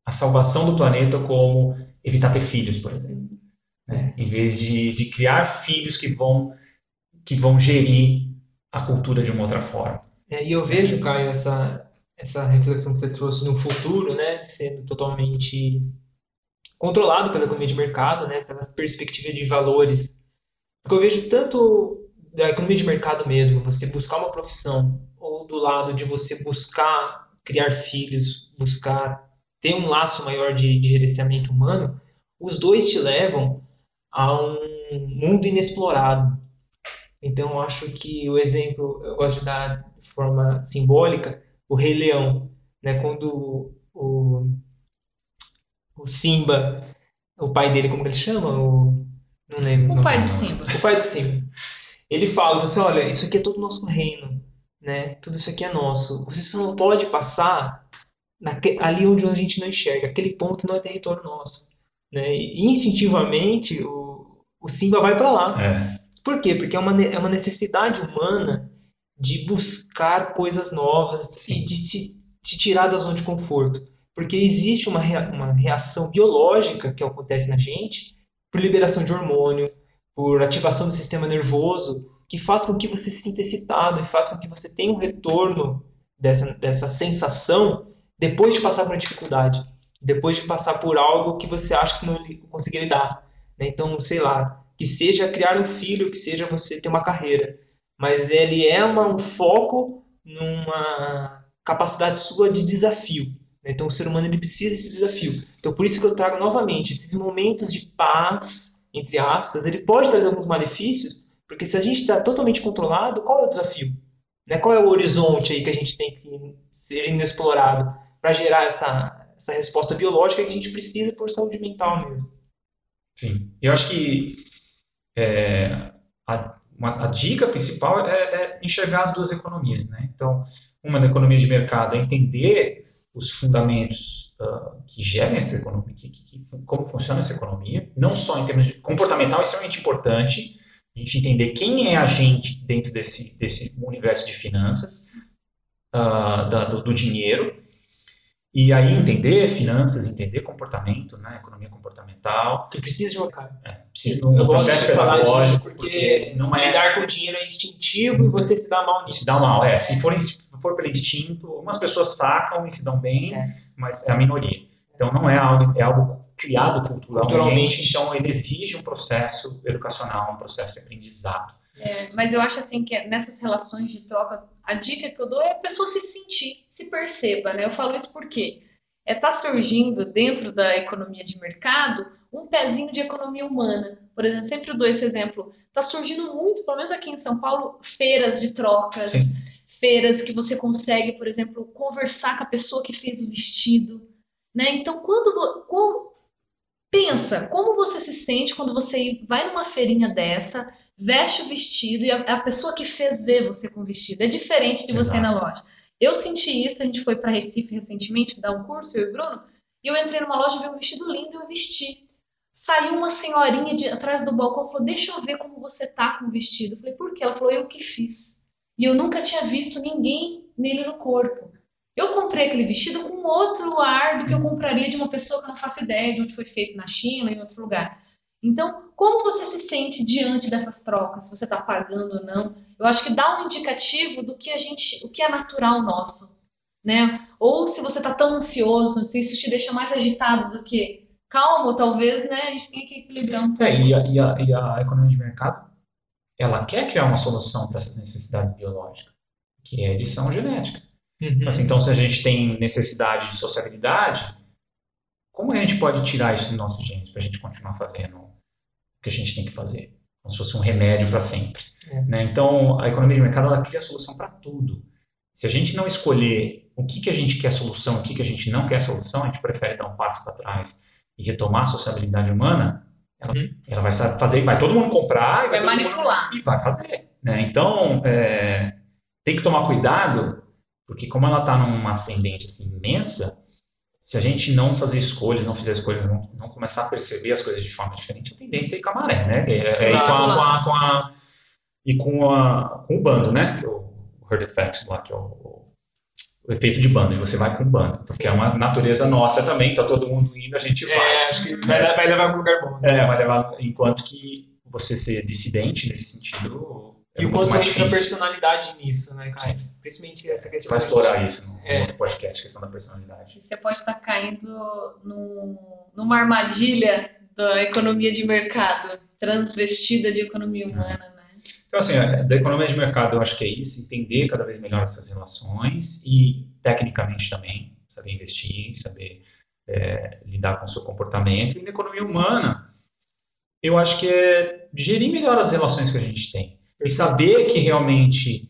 a salvação do planeta como evitar ter filhos, por exemplo. né? Em vez de, de criar filhos que vão, que vão gerir a cultura de uma outra forma. É, e eu vejo, Caio, essa, essa reflexão que você trouxe no futuro, né, sendo totalmente controlado pela economia de mercado, né, pela perspectiva de valores. Porque eu vejo tanto da economia de mercado mesmo, você buscar uma profissão, ou do lado de você buscar criar filhos, buscar ter um laço maior de, de gerenciamento humano, os dois te levam a um mundo inexplorado. Então, eu acho que o exemplo, eu gosto de dar de forma simbólica, o Rei Leão, né? Quando o, o Simba, o pai dele, como que ele chama? O, não lembro. O pai do Simba. O pai do Simba. Ele fala, você olha, isso aqui é todo o nosso reino, né? Tudo isso aqui é nosso. Você só não pode passar naque- ali onde a gente não enxerga. Aquele ponto não é território nosso, né? E instintivamente o, o Simba vai para lá. É, Por quê? Porque é uma, é uma necessidade humana de buscar coisas novas e de se de tirar da zona de conforto. Porque existe uma, uma reação biológica que acontece na gente por liberação de hormônio, por ativação do sistema nervoso, que faz com que você se sinta excitado e faz com que você tenha um retorno dessa, dessa sensação depois de passar por uma dificuldade, depois de passar por algo que você acha que você não li- conseguir lidar. né? Então, sei lá, que seja criar um filho, que seja você ter uma carreira, mas ele é uma- um foco numa capacidade sua de desafio. né? Então, o ser humano ele precisa desse desafio. Então, por isso que eu trago novamente esses momentos de paz, entre aspas, ele pode trazer alguns malefícios, porque se a gente está totalmente controlado, qual é o desafio? Né? Qual é o horizonte aí que a gente tem que ser inexplorado para gerar essa, essa resposta biológica que a gente precisa por saúde mental mesmo? sim. Eu acho que é, uma- a dica principal é, é enxergar as duas economias, né? Então, uma da economia de mercado é entender os fundamentos ah, que gerem essa economia, que, que- que como funciona essa economia, não só em termos de comportamental, é extremamente importante, a gente entender quem é a gente dentro desse, desse universo de finanças, ah, da- do, do dinheiro, e aí entender finanças, entender comportamento, né, economia comportamental, Que precisa jogar. é, precisa de um processo de pedagógico, porque porque não é Lidar com dinheiro é instintivo e você se dá mal nisso. se dá mal, é. Se for, se for pelo instinto, algumas pessoas sacam e se dão bem, É. mas é a minoria. Então não é algo, é algo criado culturalmente, Culturalmente. então ele exige um processo educacional, um processo de aprendizado. É, mas eu acho assim que nessas relações de troca, a dica que eu dou é a pessoa se sentir, se perceba, né? Eu falo isso porque é tá surgindo dentro da economia de mercado um pezinho de economia humana. Por exemplo, sempre eu dou esse exemplo. Tá surgindo muito, pelo menos aqui em São Paulo, feiras de trocas, Sim. feiras que você consegue, por exemplo, conversar com a pessoa que fez o vestido. Né? Então, quando, como, pensa como você se sente quando você vai numa feirinha dessa, veste o vestido e a, a pessoa que fez ver você com o vestido. É diferente de você ir na loja. Eu senti isso, a gente foi para Recife recentemente dar um curso, eu e o Bruno, e eu entrei numa loja, vi um vestido lindo e eu vesti. Saiu uma senhorinha de atrás do balcão e falou: Deixa eu ver como você tá com o vestido. Eu falei: Por quê? Ela falou: Eu que fiz. E eu nunca tinha visto ninguém nele no corpo. Eu comprei aquele vestido com outro ar do que eu compraria de uma pessoa que eu não faço ideia de onde foi feito na China, em outro lugar. Então, como você se sente diante dessas trocas? Se você está pagando ou não? Eu acho que dá um indicativo do que a gente, o que é natural nosso, né? Ou se você está tão ansioso, se isso te deixa mais agitado do que calmo, talvez, né? A gente tem que equilibrar um pouco. É, e a, e a, e a economia de mercado, ela quer criar uma solução para essas necessidades biológicas, que é edição genética. Uhum. Assim, então, se a gente tem necessidade de sociabilidade, como a gente pode tirar isso do nosso genes para a gente continuar fazendo que a gente tem que fazer? Como se fosse um remédio para sempre. É. Né? Então, a economia de mercado ela cria solução para tudo. Se a gente não escolher o que, que a gente quer solução, o que, que a gente não quer solução, a gente prefere dar um passo para trás e retomar a sociabilidade humana, ela, uhum. ela vai fazer, vai todo mundo comprar e vai, vai manipular mundo, e vai fazer. Né? Então, é, tem que tomar cuidado, porque como ela está numa ascendente assim, imensa, se a gente não fazer escolhas, não fizer escolhas, não, não, começar a perceber as coisas de forma diferente, a tendência é ir com a maré, né? É, é ir com a, com a, com a, e com, a, com o bando, né? Que é o herd effect lá, que é o, o efeito de bando, de você vai com o bando, porque Sim. é uma natureza nossa também, tá todo mundo indo, a gente vai. É, acho que vai, vai levar para um lugar bom. Né? É, vai levar, enquanto que você ser dissidente nesse sentido é e o quanto entra personalidade nisso, né, Caio? Principalmente essa questão. Vai explorar isso no é. outro podcast, questão da personalidade. Você pode estar caindo no, numa armadilha da economia de mercado, transvestida de economia humana, né? Então, assim, é, da economia de mercado, eu acho que é isso, entender cada vez melhor essas relações e, tecnicamente também, saber investir, saber é, lidar com o seu comportamento. E na economia humana, eu acho que é gerir melhor as relações que a gente tem e saber que realmente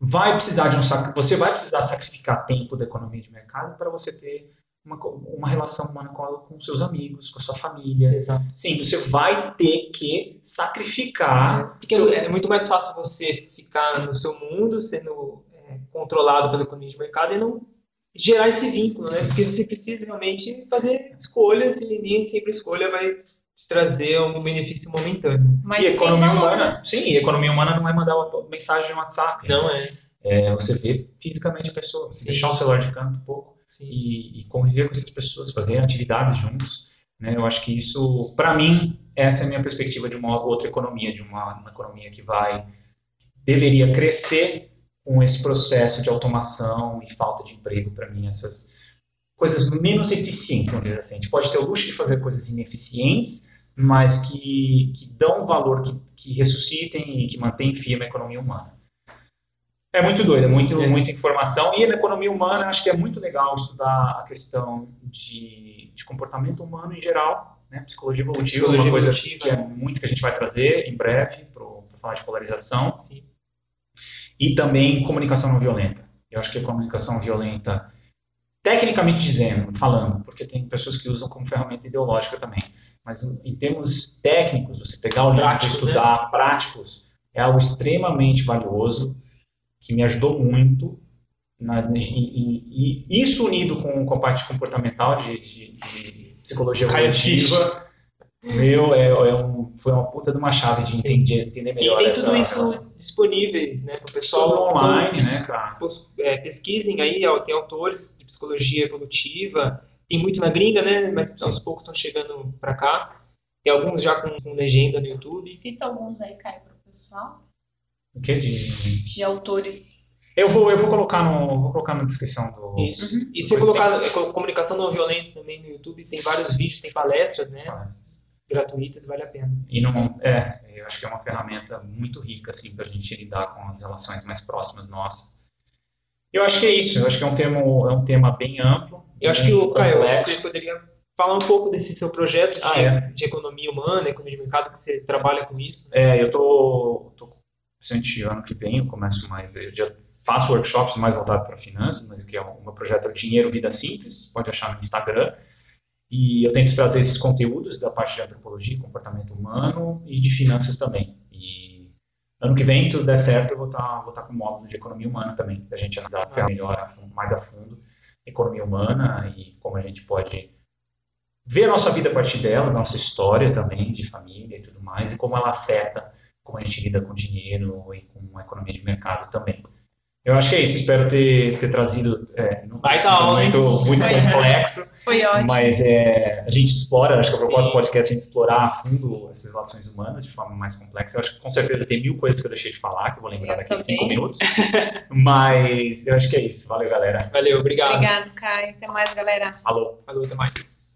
vai precisar de um você vai precisar sacrificar tempo da economia de mercado para você ter uma, uma relação humana com, seus amigos, com a sua família. Exato. Sim, você vai ter que sacrificar. É, porque seu... é muito mais fácil você ficar no seu mundo, sendo é, controlado pela economia de mercado e não gerar esse vínculo, né? Porque você precisa realmente fazer escolhas e nem sempre escolha vai trazer um benefício momentâneo. Mas e economia humana, sim, e economia humana não é mandar uma mensagem no WhatsApp. Não né? é. é. Você vê fisicamente a pessoa, você deixar o celular de canto um pouco e, e, conviver com essas pessoas, fazer atividades juntos. Né? Eu acho que isso, para mim, essa é a minha perspectiva de uma outra economia, de uma, uma economia que vai, deveria crescer com esse processo de automação e falta de emprego, para mim, essas coisas menos eficientes, vamos dizer assim. A gente pode ter o luxo de fazer coisas ineficientes, mas que, que dão valor, que, que ressuscitem e que mantêm firme a economia humana. É muito doido, é muito, muita informação. E na economia humana, acho que é muito legal estudar a questão de, de comportamento humano em geral, né? psicologia evolutiva, psicologia uma coisa evolutiva. que é muito que a gente vai trazer em breve para falar de polarização. Sim. E também comunicação não violenta. Eu acho que a comunicação violenta tecnicamente dizendo, falando, porque tem pessoas que usam como ferramenta ideológica também, mas em termos técnicos, você pegar o livro e estudar, né? práticos, é algo extremamente valioso, que me ajudou muito, na, e, e, e, isso unido com, com a parte comportamental de, de, de psicologia evolutiva, meu, é, é um, foi uma puta de uma chave de entender, entender melhor E tem tudo isso relação. disponíveis, né, para o pessoal online, né, cara? É, pesquisem aí, tem autores de psicologia evolutiva, tem muito na gringa, né, mas Sim. aos poucos estão chegando para cá. Tem alguns já com, com, legenda no YouTube. Cita alguns aí, Caio, para o pessoal. O que? De... de autores eu vou, eu vou colocar no, vou colocar na descrição do. Isso. Uhum. E se colocar tem... comunicação não violenta também no YouTube, tem vários vídeos, tem palestras, né? Palestras gratuitas vale a pena. E não, é, eu acho que é uma ferramenta muito rica assim para a gente lidar com as relações mais próximas nossas. Eu acho que é isso. Eu acho que é um tema, é um tema bem amplo. Eu acho que o Caio, você poderia falar um pouco desse seu projeto de, ah, é. de economia humana, economia de mercado, que você trabalha com isso. Né? É, eu tô, tô presente ano que vem, eu começo mais, eu dia faço workshops mais voltados para finanças, mas que é o meu projeto é Dinheiro Vida Simples, pode achar no Instagram. E eu tento trazer esses conteúdos da parte de antropologia, comportamento humano e de finanças também. E ano que vem, se tudo der certo, eu vou estar vou estar com o módulo de economia humana também, para a gente analisar melhor, mais a fundo, economia humana e como a gente pode ver a nossa vida a partir dela, nossa história também de família e tudo mais, e como ela afeta como a gente lida com dinheiro e com a economia de mercado também. Eu acho que é isso, espero ter, ter trazido. É, não Vai tá muito, muito Foi. complexo, Foi ótimo. mas é, a gente explora, acho que a proposta do podcast é a gente explorar a fundo essas relações humanas de forma mais complexa. Eu acho que com certeza tem mil coisas que eu deixei de falar, que eu vou lembrar Eu daqui a cinco minutos. mas eu acho que é isso. Valeu, galera. Valeu, obrigado. Obrigado, Caio. Até mais, galera. Falou. Falou, até mais.